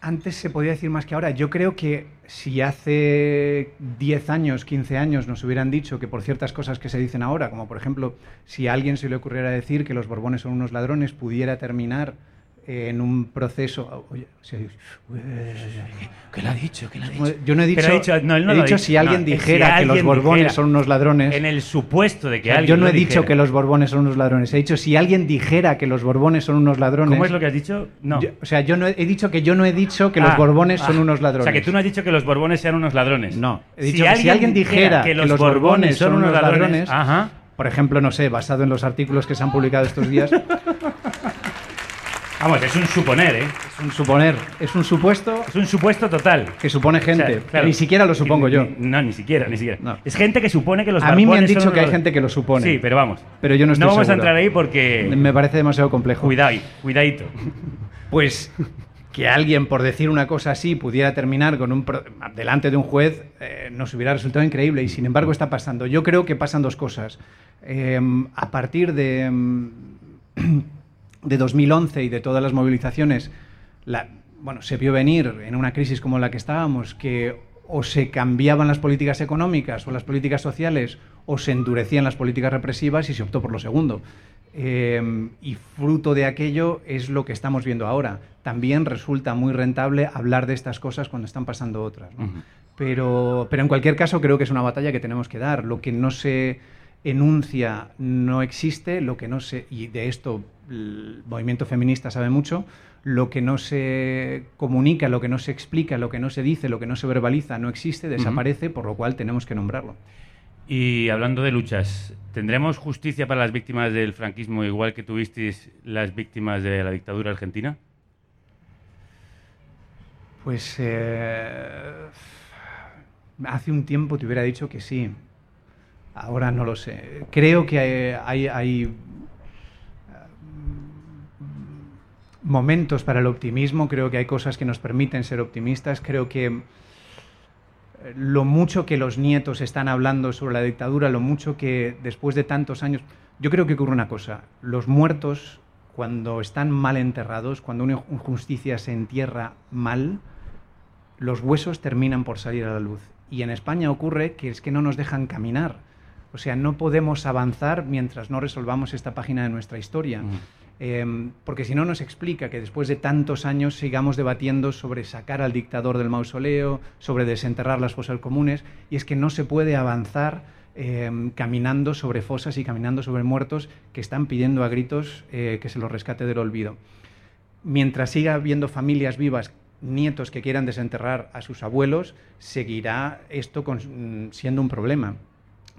antes se podía decir más que ahora. Yo creo que si hace 10 años, 15 años nos hubieran dicho que por ciertas cosas que se dicen ahora, como por ejemplo, si a alguien se le ocurriera decir que los Borbones son unos ladrones, pudiera terminar en un proceso... Oye, sí, ¿Qué le ha dicho? ¿Qué le ha dicho? yo no he dicho, ha dicho- no, él no he dicho dicho. si alguien No, dijera si que los alguien Borbones dijera, son unos ladrones... En el supuesto de que O sea, alguien yo no he lo dicho dijera. que los Borbones son unos ladrones. He dicho si alguien dijera que los Borbones son unos ladrones... ¿Cómo es lo que has dicho? No. Yo- o sea, yo no he, he dicho que yo no he dicho que Ah, los Borbones ah. son unos ladrones. O sea, que tú no has dicho que los Borbones sean unos ladrones. No, he dicho que si alguien dijera que los Borbones son unos ladrones, Ajá. por ejemplo, no sé, basado en los artículos que se han publicado estos días, Vamos, es un suponer, ¿eh? es un suponer, es un supuesto Es un supuesto total. que supone gente. O sea, claro. Ni siquiera lo supongo Ni- yo. ni- No, ni siquiera, ni siquiera. No. Es gente que supone que los A mí me han dicho que hay gente que lo supone. Sí, pero vamos. Pero yo no estoy vamos a entrar ahí porque... Me parece demasiado complejo. Cuidado, cuidadito. Pues que alguien, por decir una cosa así, pudiera terminar con un pro- delante de un juez, eh, nos hubiera resultado increíble. Y sin embargo está pasando. Yo creo que pasan dos cosas. Eh, a partir de, mm, de 2011 y de todas las movilizaciones, la- bueno, se vio venir en una crisis como la que estábamos que o se cambiaban las políticas económicas o las políticas sociales o se endurecían las políticas represivas y se optó por lo segundo. Eh, y fruto de aquello es lo que estamos viendo ahora. También resulta muy rentable hablar de estas cosas cuando están pasando otras. ¿no? pero, pero en cualquier caso creo que es una batalla que tenemos que dar. Lo que no se enuncia no existe, lo que no se, y de esto el movimiento feminista sabe mucho, lo que no se comunica, lo que no se explica, lo que no se dice, lo que no se verbaliza no existe, desaparece, por lo cual tenemos que nombrarlo. Y hablando de luchas, ¿tendremos justicia para las víctimas del franquismo igual que tuvisteis las víctimas de la dictadura argentina? Pues eh, hace un tiempo te hubiera dicho que sí. Ahora no lo sé. Creo que hay, hay- hay, momentos para el optimismo, creo que hay cosas que nos permiten ser optimistas, creo que eh, lo mucho que los nietos están hablando sobre la dictadura, lo mucho que después de tantos años, yo creo que ocurre una cosa, los muertos cuando están mal enterrados, cuando una injusticia se entierra mal, los huesos terminan por salir a la luz. Y en España ocurre que es que no nos dejan caminar. O sea, no podemos avanzar mientras no resolvamos esta página de nuestra historia. Eh, porque si no nos explica que después de tantos años sigamos debatiendo sobre sacar al dictador del mausoleo, sobre desenterrar las fosas comunes, y es que no se puede avanzar eh, caminando sobre fosas y caminando sobre muertos que están pidiendo a gritos eh, que se los rescate del olvido. Mientras siga habiendo familias vivas, nietos que quieran desenterrar a sus abuelos, seguirá esto mm, siendo un problema.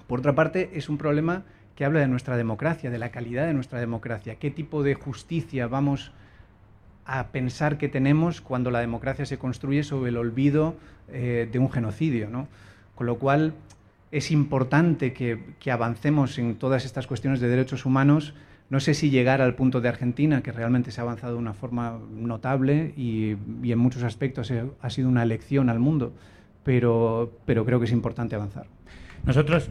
Por otra parte, es un problema que habla de nuestra democracia, de la calidad de nuestra democracia. ¿Qué tipo de justicia vamos a pensar que tenemos cuando la democracia se construye sobre el olvido eh, de un genocidio? ¿no? Con lo cual, es importante que, avancemos en todas estas cuestiones de derechos humanos. No sé si llegar al punto de Argentina, que realmente se ha avanzado de una forma notable y, y en muchos aspectos ha sido una lección al mundo, pero, pero creo que es importante avanzar. Nosotros.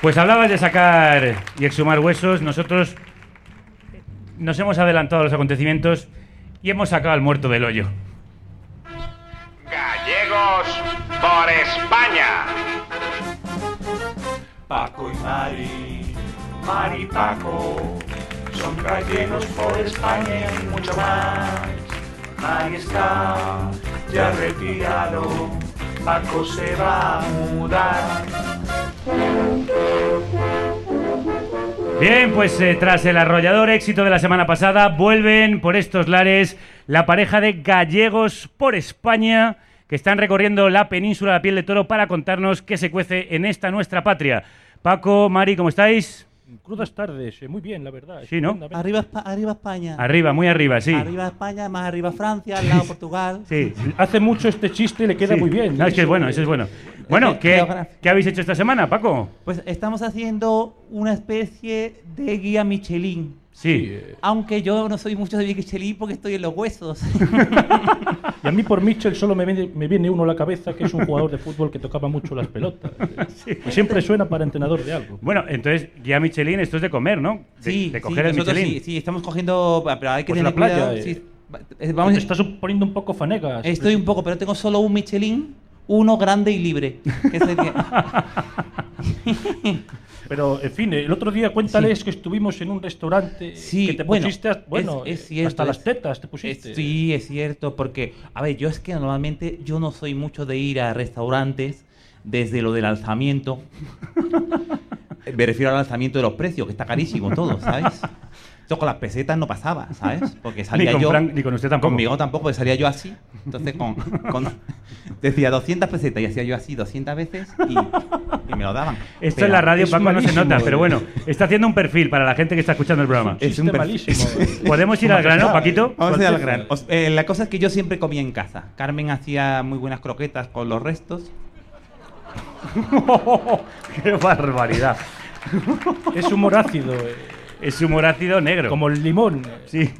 Pues hablabas de sacar y exhumar huesos. Nosotros nos hemos adelantado a los acontecimientos y hemos sacado al muerto del hoyo. Gallegos por España. Paco y Mari, Mari y Paco, son gallegos por España y mucho más. Mari está ya retirado, Paco se va a mudar. Bien, pues eh, tras el arrollador éxito de la semana pasada, vuelven por estos lares la pareja de gallegos por España que están recorriendo la península de la piel de toro para contarnos qué se cuece en esta nuestra patria. Paco, Mari, ¿cómo estáis? Crudas tardes, eh, muy bien, la verdad. Sí, ¿no? Arriba, arriba España. Arriba, muy arriba, sí. Arriba España, más arriba Francia, al lado Portugal. Sí. Hace mucho este chiste y le queda Sí. muy bien. No, es que es bueno, eso es bueno. Bueno, que- ¿qué, qué habéis hecho esta semana, Paco? Pues estamos haciendo una especie de guía Michelin. Sí. Aunque yo no soy mucho de Michelin porque estoy en los huesos. Y a mí por Mitchell solo me viene, me viene uno a la cabeza que es un jugador de fútbol que tocaba mucho las pelotas. Y siempre suena para entrenador de algo. Bueno, entonces, guía Michelin, esto es de comer, ¿no? De, Sí, de sí, coger el nosotros Michelin. sí, sí, estamos cogiendo, pero hay que Pues en tener la playa, cuidado. eh. sí. Eh, Vamos, Te estás poniendo un poco fanegas. estoy un poco, pero tengo solo un Michelin, uno grande y libre. que es el que- Pero, en fin, el otro día cuéntales que estuvimos en un restaurante Sí, que te bueno, pusiste, hasta- bueno, es, es cierto, hasta las es- tetas te pusiste. es- sí, es cierto, porque, a ver, yo es que normalmente yo no soy mucho de ir a restaurantes desde lo del alzamiento. Me refiero al alzamiento de los precios, que está carísimo todo, ¿sabes? Esto con las pesetas no pasaba, ¿sabes? Porque salía con yo. Frank- ni con usted tampoco. Conmigo tampoco, porque salía yo así. Entonces, con, con- decía 200 pesetas y hacía yo así 200 veces y, y me lo daban. Esto Pero en la radio, es Paco, no se nota, eh. pero bueno, está haciendo un perfil para la gente que está escuchando el programa. Es un perfil- malísimo. ¿Podemos ir al grano, Paquito? Vamos a ir al grano. Eh, la cosa es que yo siempre comía en casa. Carmen hacía muy buenas croquetas con los restos. ¡Qué barbaridad! Es humor ácido. eh, Es humor ácido negro. Como el limón. Sí.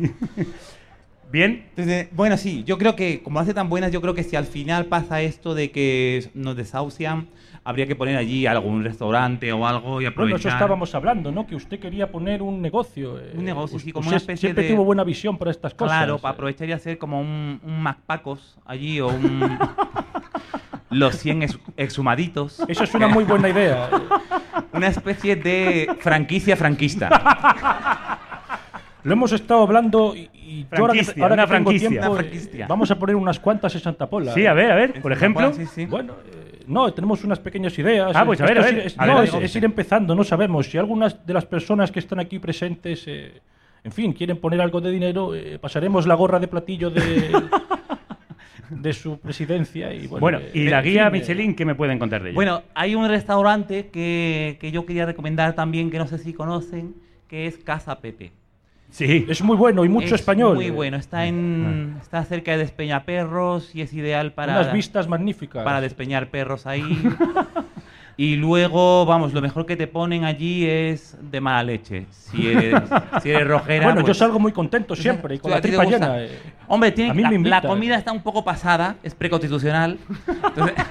Bien. Entonces, bueno, sí, yo creo que, como hace tan buenas, yo creo que si al final pasa esto de que nos desahucian, habría que poner allí algún restaurante o algo y Bueno, aprovechar. eso estábamos hablando, ¿no? Que usted quería poner un negocio. eh, Un negocio, sí, como una especie Siempre de- tuvo buena visión para estas cosas. Claro, para aprovechar y hacer como un, un MacPacos allí o un. los 100 ex- exhumaditos. Eso es una muy buena idea. Una especie de franquicia franquista. Lo hemos estado hablando y, y yo ahora que, ahora una que tengo franquicia. tiempo, Una eh, franquicia. vamos a poner unas cuantas en Santa Pola. Sí, a ver, a ver, por ejemplo. Bueno, eh, no, tenemos unas pequeñas ideas. Ah, pues a ver, a ver, es- no, es, es ir empezando, no sabemos. Si algunas de las personas que están aquí presentes, eh, en fin, quieren poner algo de dinero, eh, pasaremos la gorra de platillo de, de su presidencia. Y bueno, Bueno, eh, y la guía Michelin, ¿qué me pueden contar de ella? Bueno, hay un restaurante que, que yo quería recomendar también, que no sé si conocen, que es Casa Pepe. Sí. Es muy bueno y mucho Es español. Muy bueno, está en está cerca de Despeñaperros y es ideal para Unas vistas magníficas. para despeñar perros ahí. y luego, vamos, lo mejor que te ponen allí es de mala leche. Si eres, si eres rojera. Bueno, yo pues- salgo muy contento siempre y con ¿A la tripa llena. eh. Hombre, tiene- A mí la, la comida está un poco pasada, es preconstitucional. Entonces,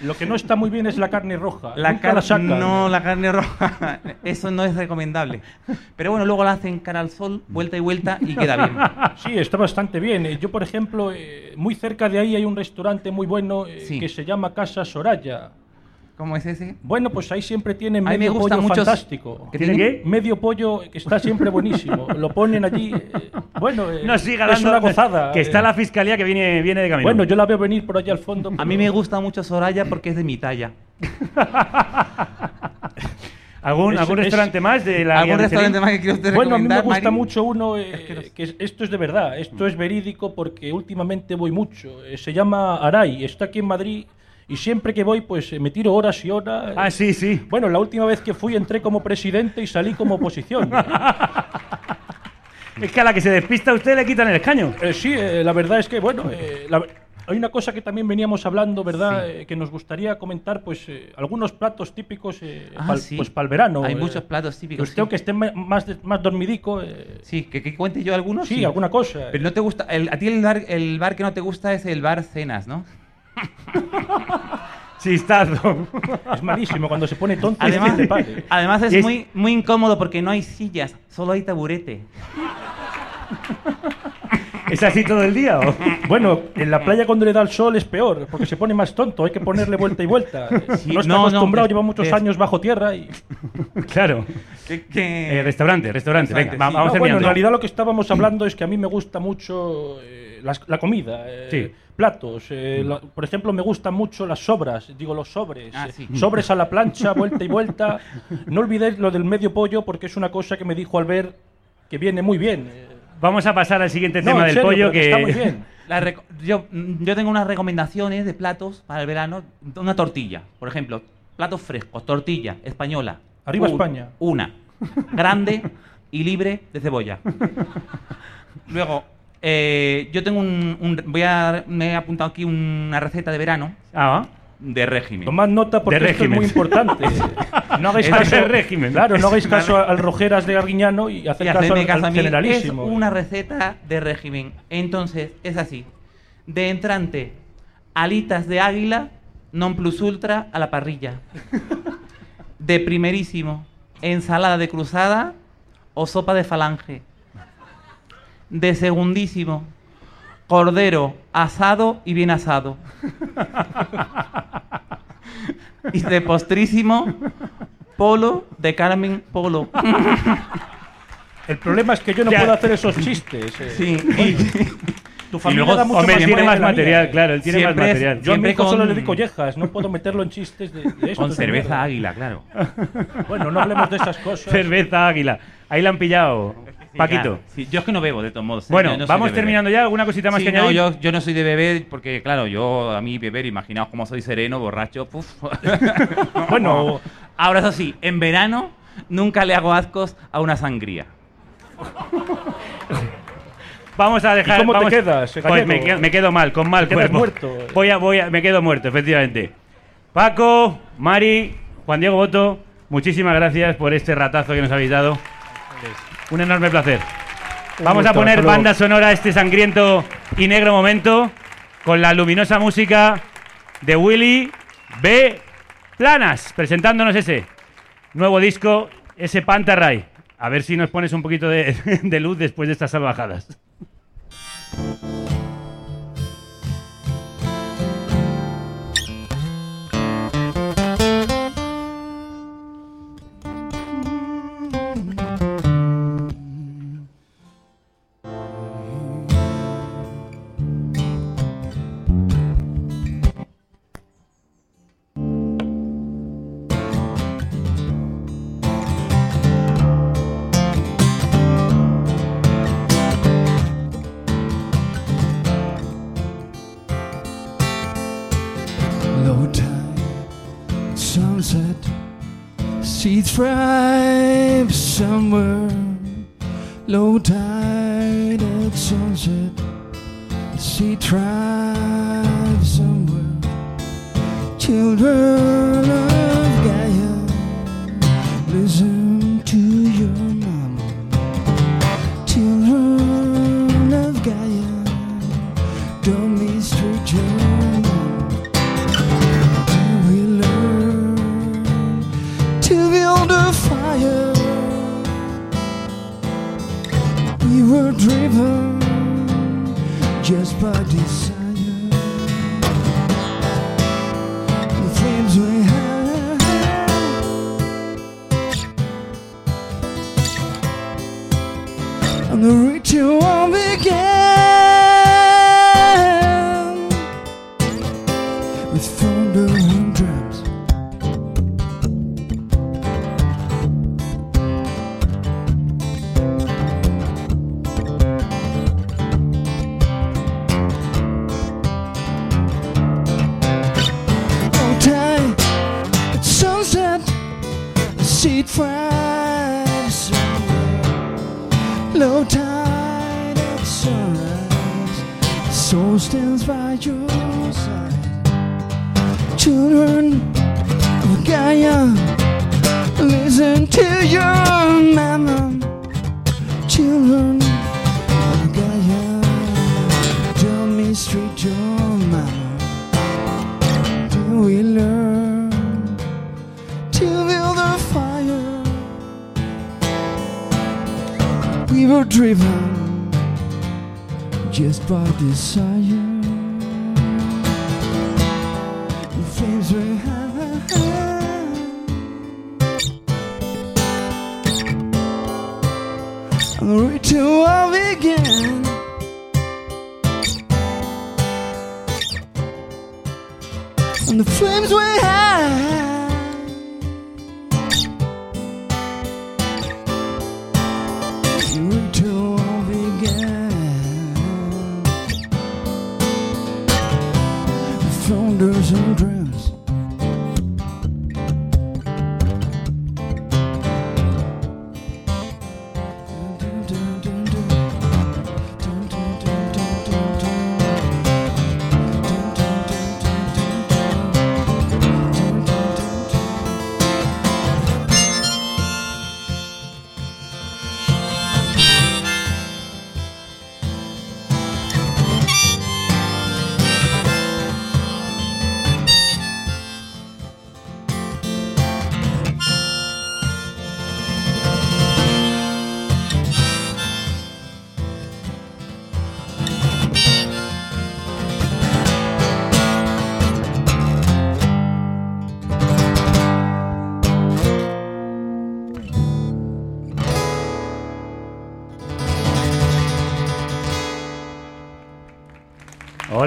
Lo que no está muy bien es la carne roja. la Nunca la no, la carne roja, eso no es recomendable. Pero bueno, luego la hacen cara al sol, vuelta y vuelta y queda bien. Sí, está bastante bien. Eh, Yo, por ejemplo, eh, muy cerca de ahí hay un restaurante muy bueno eh, Sí. que se llama Casa Soraya. ¿Cómo es ese? Bueno, pues ahí siempre me medio gusta pollo mucho- fantástico. ¿Que tiene qué? Medio pollo que está siempre buenísimo. Lo ponen allí. eh, bueno, eh, no siga es dando una gozada. Que está eh. la fiscalía que viene, viene de camino. Bueno, yo la veo venir por allá al fondo. A mí me gusta mucho Soraya porque es de mi talla. ¿Algún, Es- algún es- restaurante más de la ¿Algún guía restaurante más que quiera usted Bueno, a mí me gusta Mari? mucho uno eh, que es- esto es de verdad, esto es verídico porque últimamente voy mucho. Eh, se llama Aray, está aquí en Madrid y siempre que voy pues eh, me tiro horas y horas. Ah, sí, sí. Bueno, la última vez que fui entré como presidente y salí como oposición. Es que a la que se despista usted le quitan el escaño. Eh, sí, eh, la verdad es que, bueno, eh, la- hay una cosa que también veníamos hablando, ¿verdad? Eh, que nos gustaría comentar, pues, eh, algunos platos típicos, eh, Ah, pal- sí. pues, para el verano. Hay eh, muchos platos típicos, que Usted, sí. aunque esté ma- más, más dormidico... eh, Sí, que, que cuente yo algunos. Sí, alguna cosa. Pero no te gusta. el- a ti el bar, el bar que no te gusta es el bar cenas, ¿no? Chistazo. Es malísimo cuando se pone tonto Además, y te pague. además es, muy, muy incómodo porque no hay sillas, solo hay taburete. ¿Es así todo el día? o? Bueno, en la playa cuando le da el sol es peor, porque se pone más tonto, hay que ponerle vuelta y vuelta. Sí, no está no, acostumbrado, lleva muchos es- años bajo tierra y... Claro. Que- que- Eh, restaurante, restaurante. Venga, sí. vamos No, bueno, en realidad lo que estábamos hablando es que a mí me gusta mucho eh, la comida, eh, Sí. Platos. eh, la- por ejemplo, me gustan mucho las sobras, digo los sobres. Ah, eh, sí. Sobres a la plancha, vuelta y vuelta. No olvidéis lo del medio pollo porque es una cosa que me dijo Albert que viene muy bien. eh. Vamos a pasar al siguiente No, tema del serio, pollo que está muy bien. La reco- yo, mm, yo tengo unas recomendaciones de platos para el verano. Una tortilla, por ejemplo. Platos frescos, tortilla española. Arriba Un- España. Una. Grande y libre de cebolla. Luego, eh, yo tengo un, un- voy a, me he apuntado aquí una receta de verano Ah, de régimen. Tomad nota porque De esto es muy importante. No hagáis Es caso, de régimen. Claro, no hagáis caso al Rojeras de Arguiñano y hacer Y caso al, caso al generalísimo. Es una receta de régimen. Entonces, es así. De entrante, alitas de águila, non plus ultra a la parrilla. De primerísimo, ensalada de cruzada o sopa de falange. De segundísimo, cordero asado y bien asado. Y de postrísimo, polo de Carmen Polo. El problema es que yo no Ya. puedo hacer esos chistes. eh. Sí, Tu Y luego, da mucho hombre, más tiene más material, mía. claro, él tiene Siempre más es- material. Yo a mi solo le digo collejas, no puedo meterlo en chistes de, de Con cerveza águila, claro. Bueno, no hablemos de esas cosas. Cerveza águila. Ahí la han pillado. Paquito. Claro. Sí, yo es que no bebo, de todos modos. ¿eh? Bueno, no vamos terminando ya. ¿Alguna cosita más Sí, que no, añadir? yo, yo no soy de beber porque, claro, yo a mí beber, imaginaos cómo soy sereno, borracho, puf. Bueno, Ahora eso sí, en verano nunca le hago ascos a una sangría. Vamos a dejar. ¿Y cómo te quedas, Pues me, quedo, me quedo mal, con mal cuerpo. muerto. Voy a, voy a, me quedo muerto, efectivamente. Paco, Mari, Juan Diego Boto, muchísimas gracias por este ratazo que nos habéis dado. Un enorme placer. Vamos a poner banda sonora a este sangriento y negro momento con la luminosa música de Willy B. Planas, presentándonos ese nuevo disco, ese Pantarray. A ver si nos pones un poquito de, de luz después de estas salvajadas.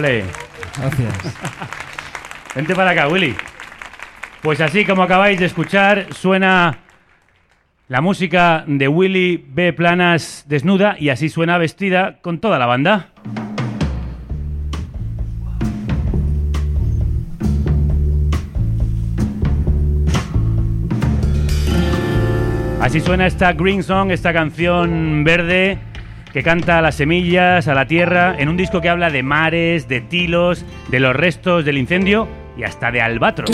Ole. Gracias. Vente para acá, Willy. Pues así como acabáis de escuchar, suena la música de Willy B. Planas desnuda y así suena vestida con toda la banda. Así suena esta Green Song, esta canción verde que canta a las semillas, a la tierra, en un disco que habla de mares, de tilos, de los restos del incendio y hasta de albatros.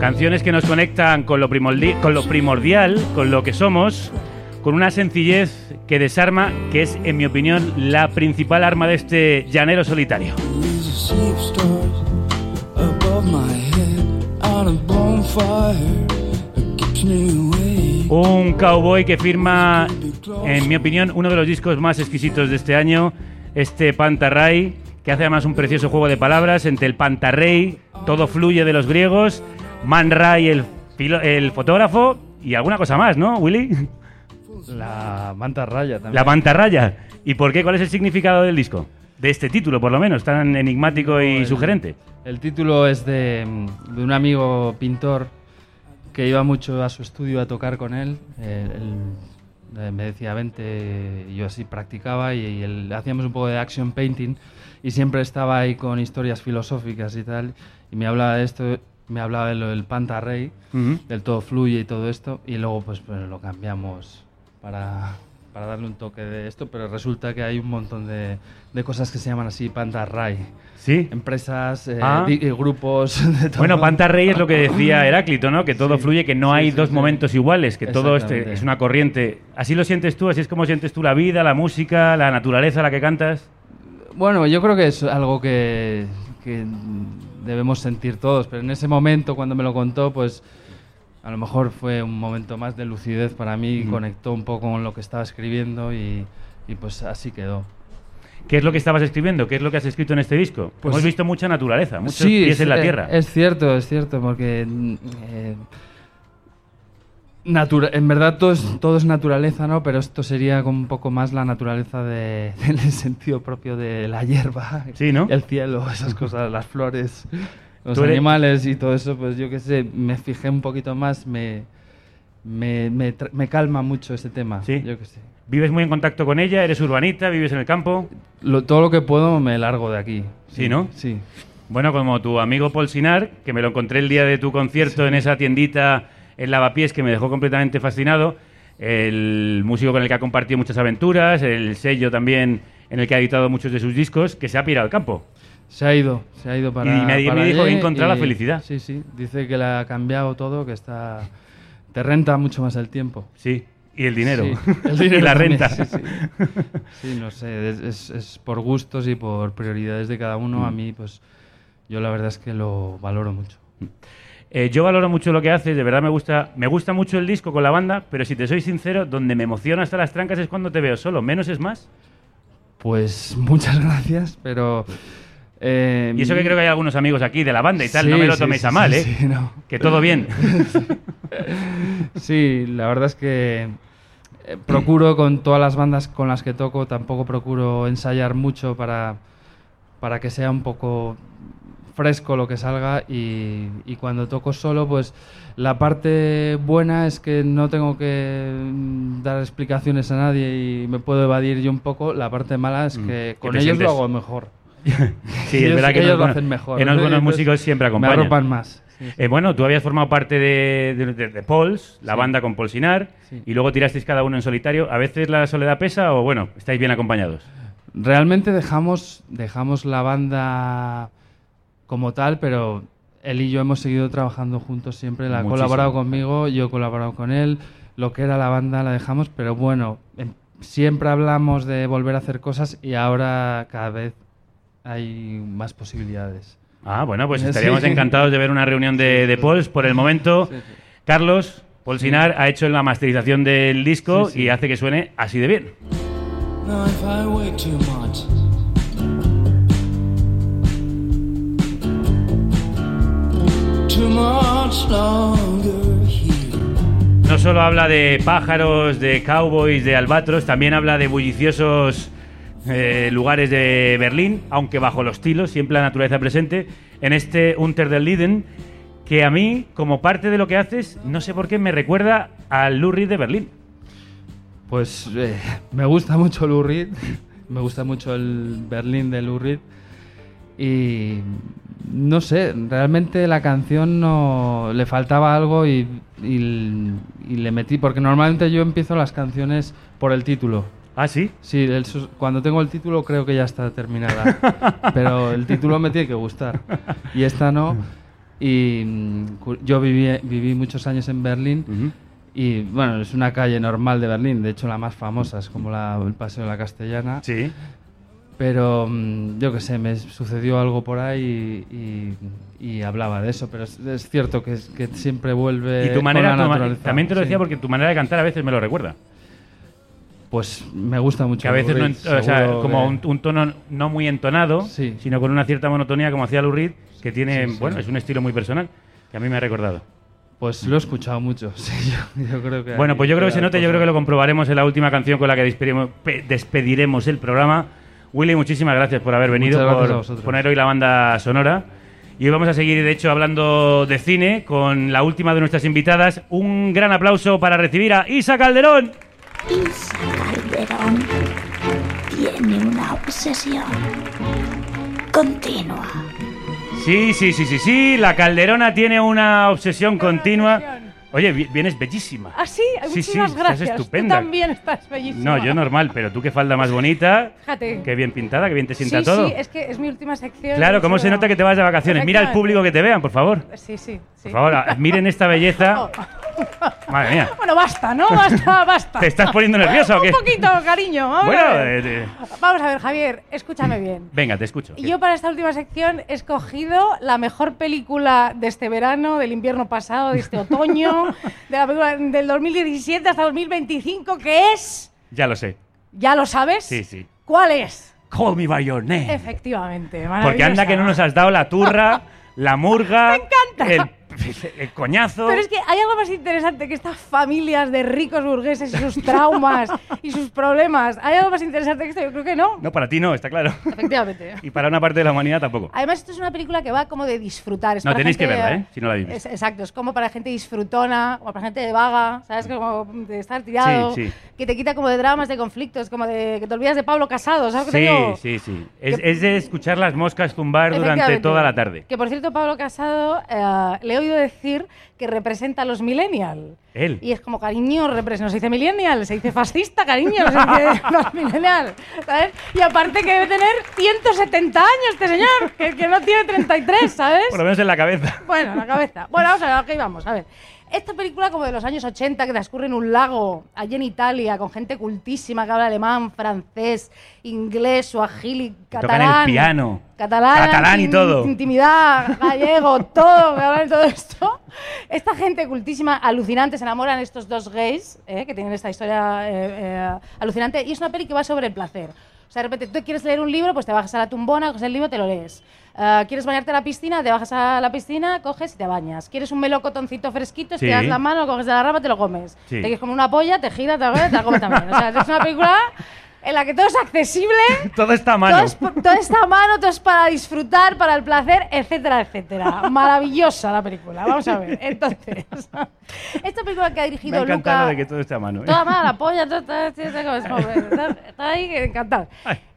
Canciones que nos conectan con lo, con lo primordial, con lo que somos, con una sencillez que desarma, que es, en mi opinión, la principal arma de este llanero solitario. Un cowboy que firma, en mi opinión, uno de los discos más exquisitos de este año, este Pantarray, que hace además un precioso juego de palabras entre el Pantarrey, todo fluye de los griegos, Man Ray, el, el fotógrafo, y alguna cosa más, ¿no, Willy? La manta raya también. La mantarraya. ¿Y por qué? ¿Cuál es el significado del disco? De este título, por lo menos, tan enigmático y el- sugerente. El título es de, mm, de un amigo pintor que iba mucho a su estudio a tocar con él. Eh, él, eh, me decía, vente, y yo así practicaba y, y él- hacíamos un poco de action painting y siempre estaba ahí con historias filosóficas y tal. Y me hablaba de esto, me hablaba de lo del Panta Rey, Ujú. del todo fluye y todo esto. Y luego pues, pues lo cambiamos para, para darle un toque de esto, pero resulta que hay un montón de, de cosas que se llaman así Panta Ray. ¿Sí? Empresas, eh, Ah. di- eh, grupos. de todo. Bueno, Pantarrey es lo que decía Heráclito, ¿no? Que todo fluye, que no hay dos momentos iguales, que todo este es una corriente. ¿Así lo sientes tú? ¿Así es como sientes tú la vida, la música, la naturaleza a la que cantas? Bueno, yo creo que es algo que, que debemos sentir todos, pero en ese momento, cuando me lo contó, pues a lo mejor fue un momento más de lucidez para mí, Ujú. conectó un poco con lo que estaba escribiendo y, y pues así quedó. ¿Qué es lo que estabas escribiendo? ¿Qué es lo que has escrito en este disco? Pues- Hemos visto mucha naturaleza, muchos Sí, pies en la es- tierra. Es cierto, es cierto, porque mm, eh, natura- en verdad todo es, todo es naturaleza, ¿no? Pero esto sería como un poco más la naturaleza de, en el sentido propio de la hierba, Sí, ¿no? el cielo, esas cosas, las flores, los eres- animales y todo eso, pues yo qué sé, me fijé un poquito más, me, me, me, calma mucho ese tema. Sí. Yo qué sé. ¿Vives muy en contacto con ella? ¿Eres urbanita? ¿Vives en el campo? Lo- todo lo que puedo me largo de aquí. Sí, ¿no? Sí. Bueno, como tu amigo Paul Sinar, que me lo encontré el día de tu concierto en esa tiendita en Lavapiés que me dejó completamente fascinado, el músico con el que ha compartido muchas aventuras, el sello también en el que ha editado muchos de sus discos, que se ha pirado al campo. Se ha ido, se ha ido para. Y me- para me dijo que encontrado la felicidad. Sí, sí. Dice que le ha cambiado todo, que está. Te renta mucho más el tiempo. Sí. Y el dinero. Sí, el dinero y la también, renta. Sí, sí. Sí, no sé, es, es- por gustos y por prioridades de cada uno. A Mm. mí, pues, yo la verdad es que lo valoro mucho. Eh, yo valoro mucho lo que haces, de verdad me gusta, me gusta mucho el disco con la banda, pero si te soy sincero, donde me emociona hasta las trancas es cuando te veo solo. ¿Menos es más? Pues muchas gracias, pero. Eh, Y eso que creo que hay algunos amigos aquí de la banda y tal, Sí, no me lo toméis sí, a mal, ¿eh? no. Que todo bien. Sí, la verdad es que eh, procuro con todas las bandas con las que toco, tampoco procuro ensayar mucho para, para que sea un poco fresco lo que salga y, y cuando toco solo, pues la parte buena es que no tengo que mm, dar explicaciones a nadie y me puedo evadir yo un poco. La parte mala es Mm, que con ellos sientes- lo hago mejor. Sí, es Ellos- verdad que ellos los lo hacen mejor. En los buenos músicos siempre Me acompañan. arropan más. Sí, sí. Eh, bueno, tú habías formado parte de, de, de- de Pauls, la Sí. banda con Paul Sinar, Sí. y luego tirasteis cada uno en solitario. ¿A veces la soledad pesa o, bueno, estáis bien acompañados? Realmente dejamos, dejamos la banda como tal, pero él y yo hemos seguido trabajando juntos siempre. Él ha colaborado conmigo, yo he colaborado con él. Lo que era la banda la dejamos, pero bueno, em- siempre hablamos de volver a hacer cosas y ahora cada vez hay más posibilidades. Ah, bueno, pues Sí. estaríamos encantados de ver una reunión de, de Pauls. Por el momento, Carlos, Paul Sí. Sinar ha hecho la masterización del disco Sí, sí. y hace que suene así de bien. Now if I wait too much, too much longer here. No solo habla de pájaros, de cowboys, de albatros, también habla de bulliciosos eh, lugares de Berlín, aunque bajo los tilos, siempre la naturaleza presente, en este Unter del Liden, que a mí, como parte de lo que haces, no sé por qué me recuerda al Lou Reed de Berlín. Pues eh, me gusta mucho Lou Reed, me gusta mucho el Berlín de Lou Reed y no sé, realmente la canción no le faltaba algo y le metí, porque normalmente yo empiezo las canciones por el título. ¿Ah, sí? Sí, el cuando tengo el título creo que ya está terminada, pero el título me tiene que gustar y esta no. Y mm, yo viví, viví muchos años en Berlín. Y bueno, es una calle normal de Berlín, de hecho la más famosa es como la, el Paseo de la Castellana. Sí. Pero mm, yo qué sé, me sucedió algo por ahí y, y- y hablaba de eso, pero es, es cierto que, que siempre vuelve Y tu manera, con la tu naturaleza. también te lo sí. decía porque tu manera de cantar a veces me lo recuerda. Pues me gusta mucho. Que a veces, no o sea, como que- un, un tono no muy entonado, sino con una cierta monotonía como hacía Lou Reed, que tiene, Sí, sí. bueno, es un estilo muy personal, que a mí me ha recordado. Pues lo he escuchado mucho, sí, yo, yo creo que... Bueno, pues yo creo que se note, yo creo que lo comprobaremos en la última canción con la que despediremos, pe- despediremos el programa. Willy, muchísimas gracias por haber venido, por poner hoy la banda sonora. Y hoy vamos a seguir, de hecho, hablando de cine con la última de nuestras invitadas. Un gran aplauso para recibir a Isa Calderón. Isa Calderón tiene una obsesión continua. Sí, sí, sí, sí, sí. La Calderona tiene una obsesión continua. Oye, vi- vienes bellísima. Ah, sí, Sí, sí, muchísimas estás gracias. estupenda. Tú también estás bellísima. No, yo normal, pero tú qué falda más bonita. Fíjate. Qué bien pintada, qué bien te sienta sí, todo. Sí, es que es mi última sección. Claro, ¿cómo se nota que te vas de vacaciones? Mira al público que te vean, por favor. Sí, sí, sí. Por favor, a- miren esta belleza. Madre mía. Bueno, basta, ¿no? Basta, basta. ¿Te estás poniendo nerviosa o qué? Un poquito, cariño. Vamos, Bueno, a ver. eh, Vamos a ver, Javier, escúchame bien. venga, te escucho. Yo para esta última sección he escogido la mejor película de este verano, del invierno pasado, de este otoño, de la película del 2017 hasta 2025, que es... Ya lo sé. ¿Ya lo sabes? Sí, sí. ¿Cuál es? Call me by your name. Efectivamente, Porque anda que no nos has dado la turra, la murga, encanta. el, el coñazo. Pero es que hay algo más interesante que estas familias de ricos burgueses y sus traumas y sus problemas. ¿Hay algo más interesante que esto? Yo creo que no. No, para ti no, está claro. Efectivamente. Y para una parte de la humanidad tampoco. Además, esto es una película que va como de disfrutar. Es No, tenéis que gente- verla, ¿eh? Si no la habéis Es- exacto, es como para gente disfrutona, como para gente de vaga, ¿sabes? Como de estar tirado, Sí, sí. que te quita como de dramas, de conflictos, como de que te olvidas de Pablo Casado, ¿sabes que Sí, digo? sí, sí. Es, es de escuchar las moscas zumbar durante toda la tarde. Que por cierto, Pablo Casado eh, le he oído decir que representa a los millennials. Él. Y es como, cariño, no se dice millennial, se dice fascista, cariño, no se dice los millennial, ¿sabes? Y aparte que debe tener 170 años este señor, que, que no tiene 33, ¿sabes? Por lo menos en la cabeza. Bueno, la cabeza. Bueno, vamos a ver, aquí vamos, a ver. Esta película como de los años 80 que transcurre en un lago, allí en Italia, con gente cultísima que habla alemán, francés, inglés, suajili, tocan catalán. el piano. Catalán, Catalán y in- todo. Intimidad, gallego, todo, que hablan de todo esto. Esta gente cultísima, alucinante, se enamoran estos dos gays, eh, que tienen esta historia eh, eh, alucinante, y es una peli que va sobre el placer. O sea, de repente tú quieres leer un libro, pues te bajas a la tumbona, coges el libro, te lo lees. Ah, ¿Quieres bañarte a la piscina? Te bajas a la piscina, coges y te bañas. ¿Quieres un melocotoncito fresquito? Sí. Te das la mano, lo coges de la rama, te lo comes. Sí. Te quieres comer una polla, te giras, te la comes, te la comes también. O sea, es una película en la que todo es accesible, Todo está a todo, mano. es, todo está a mano, todo es para disfrutar, para el placer, etcétera, etcétera. Maravillosa la película. Vamos a ver. Entonces, esta película que ha Me ha dirigido encantado Luca... lo de que todo esté a mano. ¿eh? Toda mala, la polla, todo está, está, está, está- está- está ahí, encantado.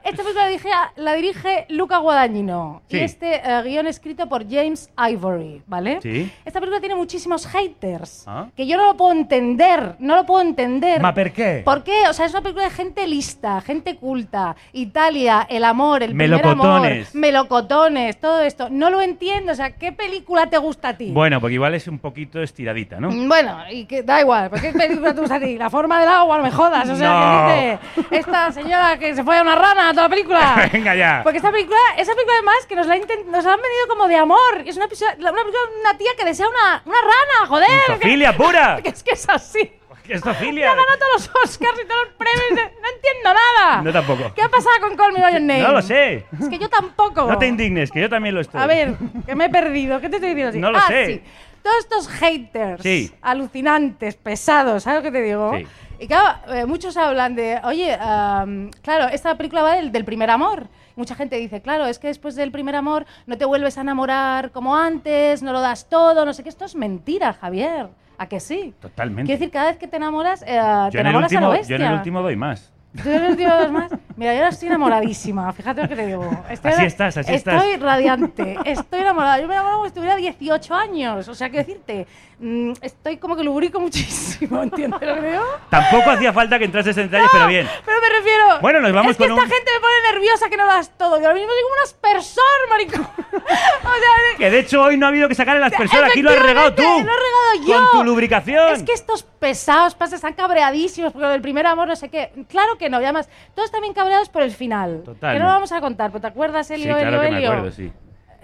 Esta película la dirige, la dirige Luca Guadagnino Sí. y este eh, guion escrito por James Ivory, ¿vale? Sí. Esta película tiene muchísimos haters, Ah. que yo no lo puedo entender, no lo puedo entender. ¿Ma per qué? ¿Por qué? O sea, es una película de gente lista, gente culta, Italia, el amor, el primer amor, Melocotones. melocotones, todo esto. No lo entiendo, o sea, ¿qué película te gusta a ti? Bueno, porque igual es un poquito estiradita, ¿no? Mm, Bueno, y que da igual, ¿por qué película te gusta a ti? La forma del agua, no me jodas. O sea, No. que dice esta señora que se fue a una rana toda la película. Venga ya. Porque esta película, esa película además que nos la, nos la han vendido como de amor. Es una, una película de una tía que desea una, una rana, joder. Que- pura. Que es que es así. ¿Qué es Ya zoofilia? ganó todos los Oscars y todos los premios. No entiendo nada. No tampoco. ¿Qué ha pasado con Call Me By Your Name? No lo sé. Es que yo tampoco. No te indignes, que yo también lo estoy. A ver, que me he perdido. ¿Qué te estoy diciendo? así? No lo Ah, sé. sí. Todos estos haters Sí. alucinantes, pesados, ¿sabes lo que te digo? Sí. Y claro, eh, muchos hablan de, oye, am, claro, esta película va del, del primer amor. Mucha gente dice, claro, es que después del primer amor no te vuelves a enamorar como antes, no lo das todo, no sé qué. Esto es mentira, Javier. ¿A que sí? Totalmente. Quiero decir, cada vez que te enamoras, eh, te yo, enamoras a último, lo yo bestia. en el último doy más. ¿Tú eres el último de los más? Mira, yo ahora estoy enamoradísima, fíjate lo que te digo. Estoy Así estás, así estoy estás. radiante, estoy enamorada. Yo me enamorado como si tuviera 18 años. O sea, quiero decirte, mm, estoy como que lubrico muchísimo, ¿entiendes lo que digo? Tampoco hacía falta que entrases en detalles, pero bien. Pero me refiero. Bueno, nos vamos es que con esta un- gente me pone nerviosa que no das todo. Que ahora mismo soy como un aspersor, maricón. o sea, Que de hecho hoy no ha habido que sacar el aspersor, aquí lo has regado tú. Lo he regado yo. Con tu lubricación. Es que estos pesados pasan, están cabreadísimos porque del primer amor, no sé qué. Claro que no, y además, todos también cabreados por el final. Total. Que no lo vamos a contar, pero ¿te acuerdas, Sí, Elio, claro Elio, que me acuerdo, sí.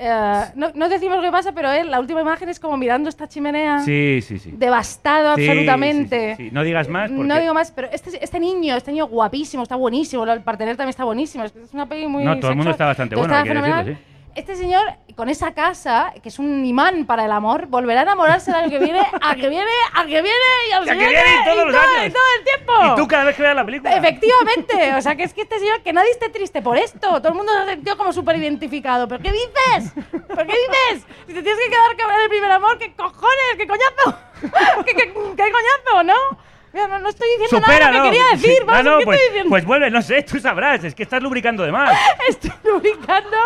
Eh, no, no decimos qué pasa, pero la última imagen es como mirando esta chimenea. Sí, sí, sí. Devastado Sí, absolutamente. sí, sí, sí. No digas más porque... No digo más, pero este, este niño, este niño guapísimo, está buenísimo, el partener también está buenísimo. Es una peli muy. No, todo el mundo está bastante bueno, está decirlo. Este señor, con esa casa, que es un imán para el amor, volverá a enamorarse el año que viene, al que viene, al que viene y al que viene y todos los todo, años. y todo el tiempo. Y tú cada vez que veas la película. Efectivamente, o sea que es que este señor, que nadie esté triste por esto, todo el mundo se ha sentido como súper identificado. ¿Pero qué dices? ¿Pero qué dices? Si te tienes que quedar con el primer amor, ¿qué cojones? ¿Qué coñazo? ¿Qué, qué, qué coñazo, no? Mira, no, no estoy diciendo nada Supéralo. lo que quería decir, vamos, No, no, ¿qué pues, estoy diciendo? pues vuelve, no sé, tú sabrás, es que estás lubricando de más. Estoy lubricando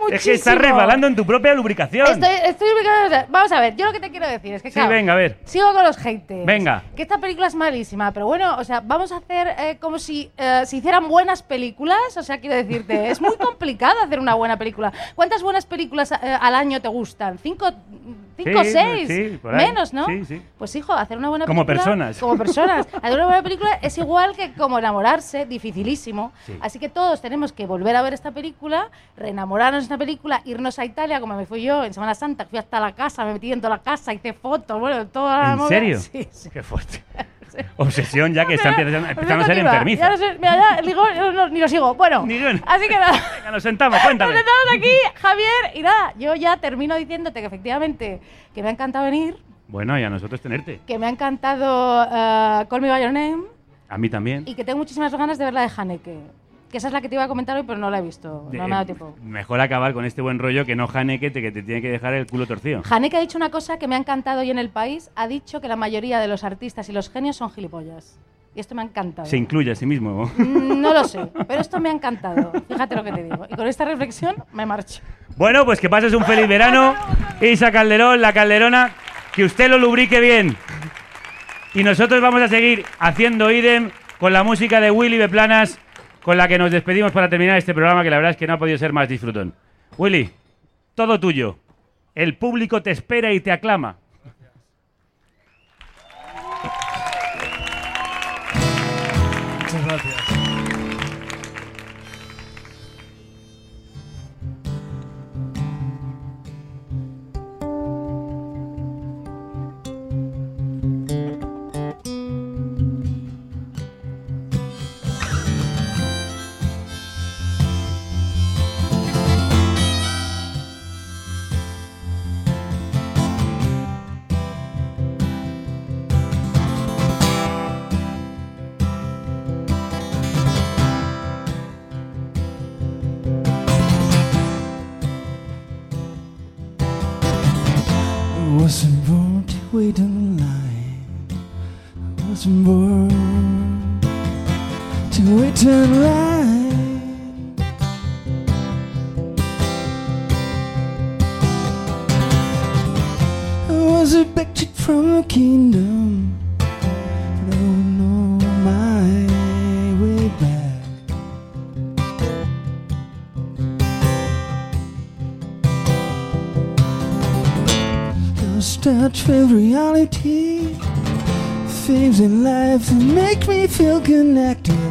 muchísimo. Es que estás resbalando en tu propia lubricación. Estoy, estoy lubricando- Vamos a ver, yo lo que te quiero decir es que, Sí, claro, venga, a ver. Sigo con los haters. Venga. Que esta película es malísima, pero bueno, o sea, vamos a hacer eh, como si eh, se hicieran buenas películas. O sea, quiero decirte, es muy complicado hacer una buena película. ¿Cuántas buenas películas eh, al año te gustan? ¿Cinco, cinco Sí, seis? sí, por ahí. Menos, ¿no? Sí, sí. Pues hijo, hacer una buena Como película. personas. Como personas. Hacer una buena película es igual que como enamorarse, dificilísimo. Sí. Así que todos tenemos que volver a ver esta película, reenamorarnos de esta película, irnos a Italia, como me fui yo en Semana Santa, fui hasta la casa, me metí en toda la casa, hice fotos, bueno, toda la ¿En movida. serio? Sí, sí. Qué fuerte. Obsesión ya que está empezando, empezando a ser enfermiza. Ya no sé, mira, ya digo, yo no- ni lo sigo. Bueno, así que nada. Venga, nos sentamos, cuéntame. Nos sentamos aquí, Javier, y nada, yo ya termino diciéndote que efectivamente que me ha encantado venir, Bueno, y a nosotros tenerte. que me ha encantado uh, Call Me By Your Name A mí también. y que tengo muchísimas ganas de ver la de Haneke. Que esa es la que te iba a comentar hoy, pero no la he visto. De- No me ha dado tiempo. Mejor acabar con este buen rollo que no Haneke te, que te tiene que dejar el culo torcido. Haneke ha dicho una cosa que me ha encantado hoy en el país. Ha dicho que la mayoría de los artistas y los genios son gilipollas. Y esto me ha encantado. Se incluye a sí mismo. Mm, No lo sé, pero esto me ha encantado. Fíjate lo que te digo. Y con esta reflexión me marcho. Bueno, pues que pases un feliz verano. Isa Calderón, la Calderona, que usted lo lubrique bien. Y nosotros vamos a seguir haciendo idem con la música de Willy Beplanas, con la que nos despedimos para terminar este programa, que la verdad es que no ha podido ser más disfrutón. Willy, todo tuyo. El público te espera y te aclama. Reality. Things in life that make me feel connected.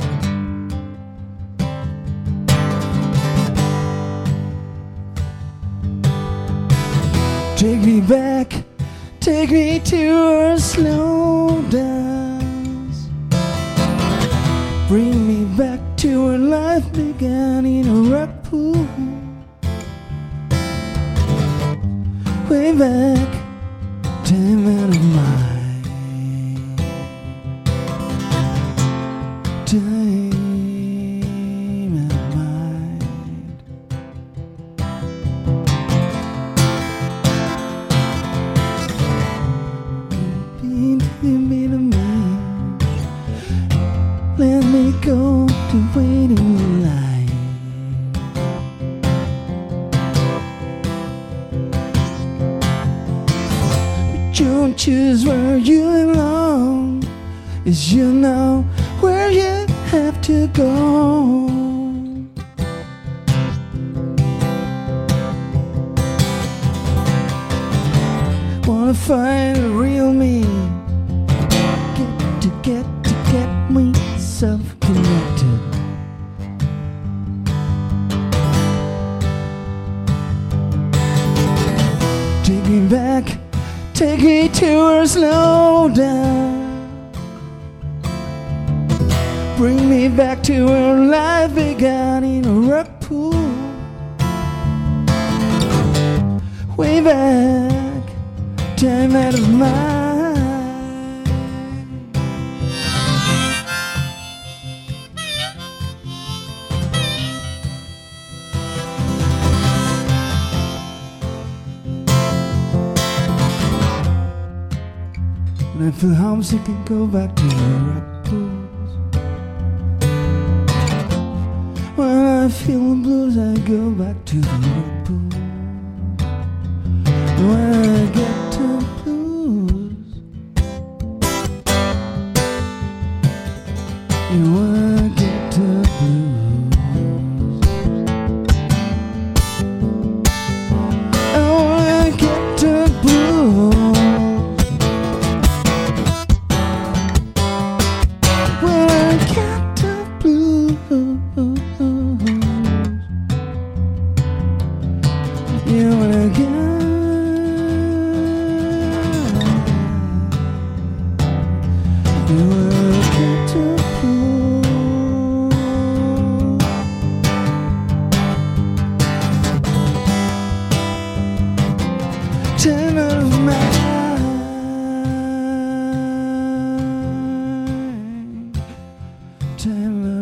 You you know where you have to go. Wanna find homesick, I go back to the Time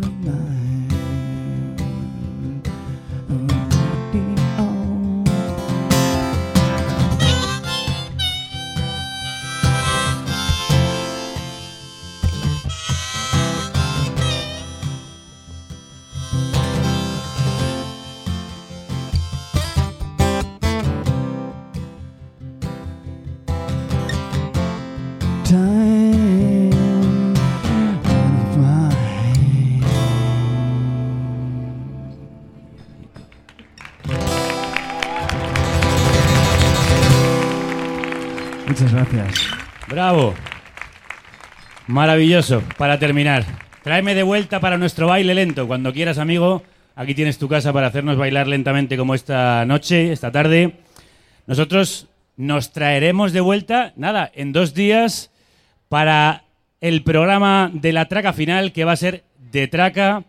Maravilloso. Para terminar, tráeme de vuelta para nuestro baile lento. Cuando quieras, amigo, aquí tienes tu casa para hacernos bailar lentamente como esta noche, esta tarde. Nosotros nos traeremos de vuelta, nada, en dos días para el programa de la traca final que va a ser de traca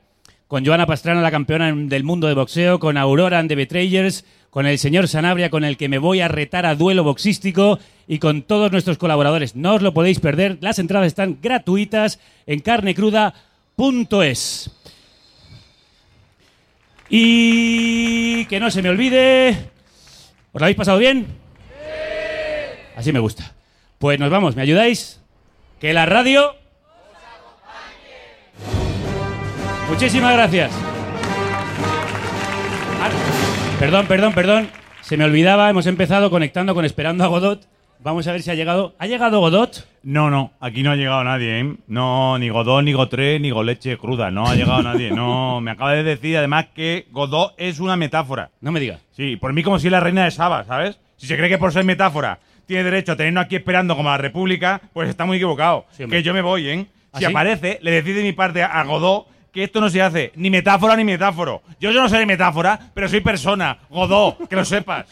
con Joana Pastrana, la campeona del mundo de boxeo, con Aurora and the Betrayers, con el señor Sanabria, con el que me voy a retar a duelo boxístico y con todos nuestros colaboradores. No os lo podéis perder. Las entradas están gratuitas en carnecruda.es. Y que no se me olvide. ¿Os lo habéis pasado bien? Así me gusta. Pues nos vamos, ¿me ayudáis? Que la radio. Muchísimas gracias. Ah, Perdón, perdón, perdón. Se me olvidaba, hemos empezado conectando con Esperando a Godot. Vamos a ver si ha llegado. ¿Ha llegado Godot? No, no, aquí no ha llegado nadie, ¿eh? No, ni Godot, ni Gotré, ni Goleche cruda. No ha llegado nadie. No, me acaba de decir además que Godot es una metáfora. No me digas. Sí, por mí como si es la reina de Saba, ¿sabes? Si se cree que por ser metáfora tiene derecho a tenernos aquí esperando como la República, pues está muy equivocado. Sí, que yo me voy, ¿eh? ¿Ah, Si sí? aparece, le decide de mi parte a Godot que esto no se hace ni metáfora ni metáforo. Yo, yo no soy metáfora, pero soy persona. Godot, que lo sepas.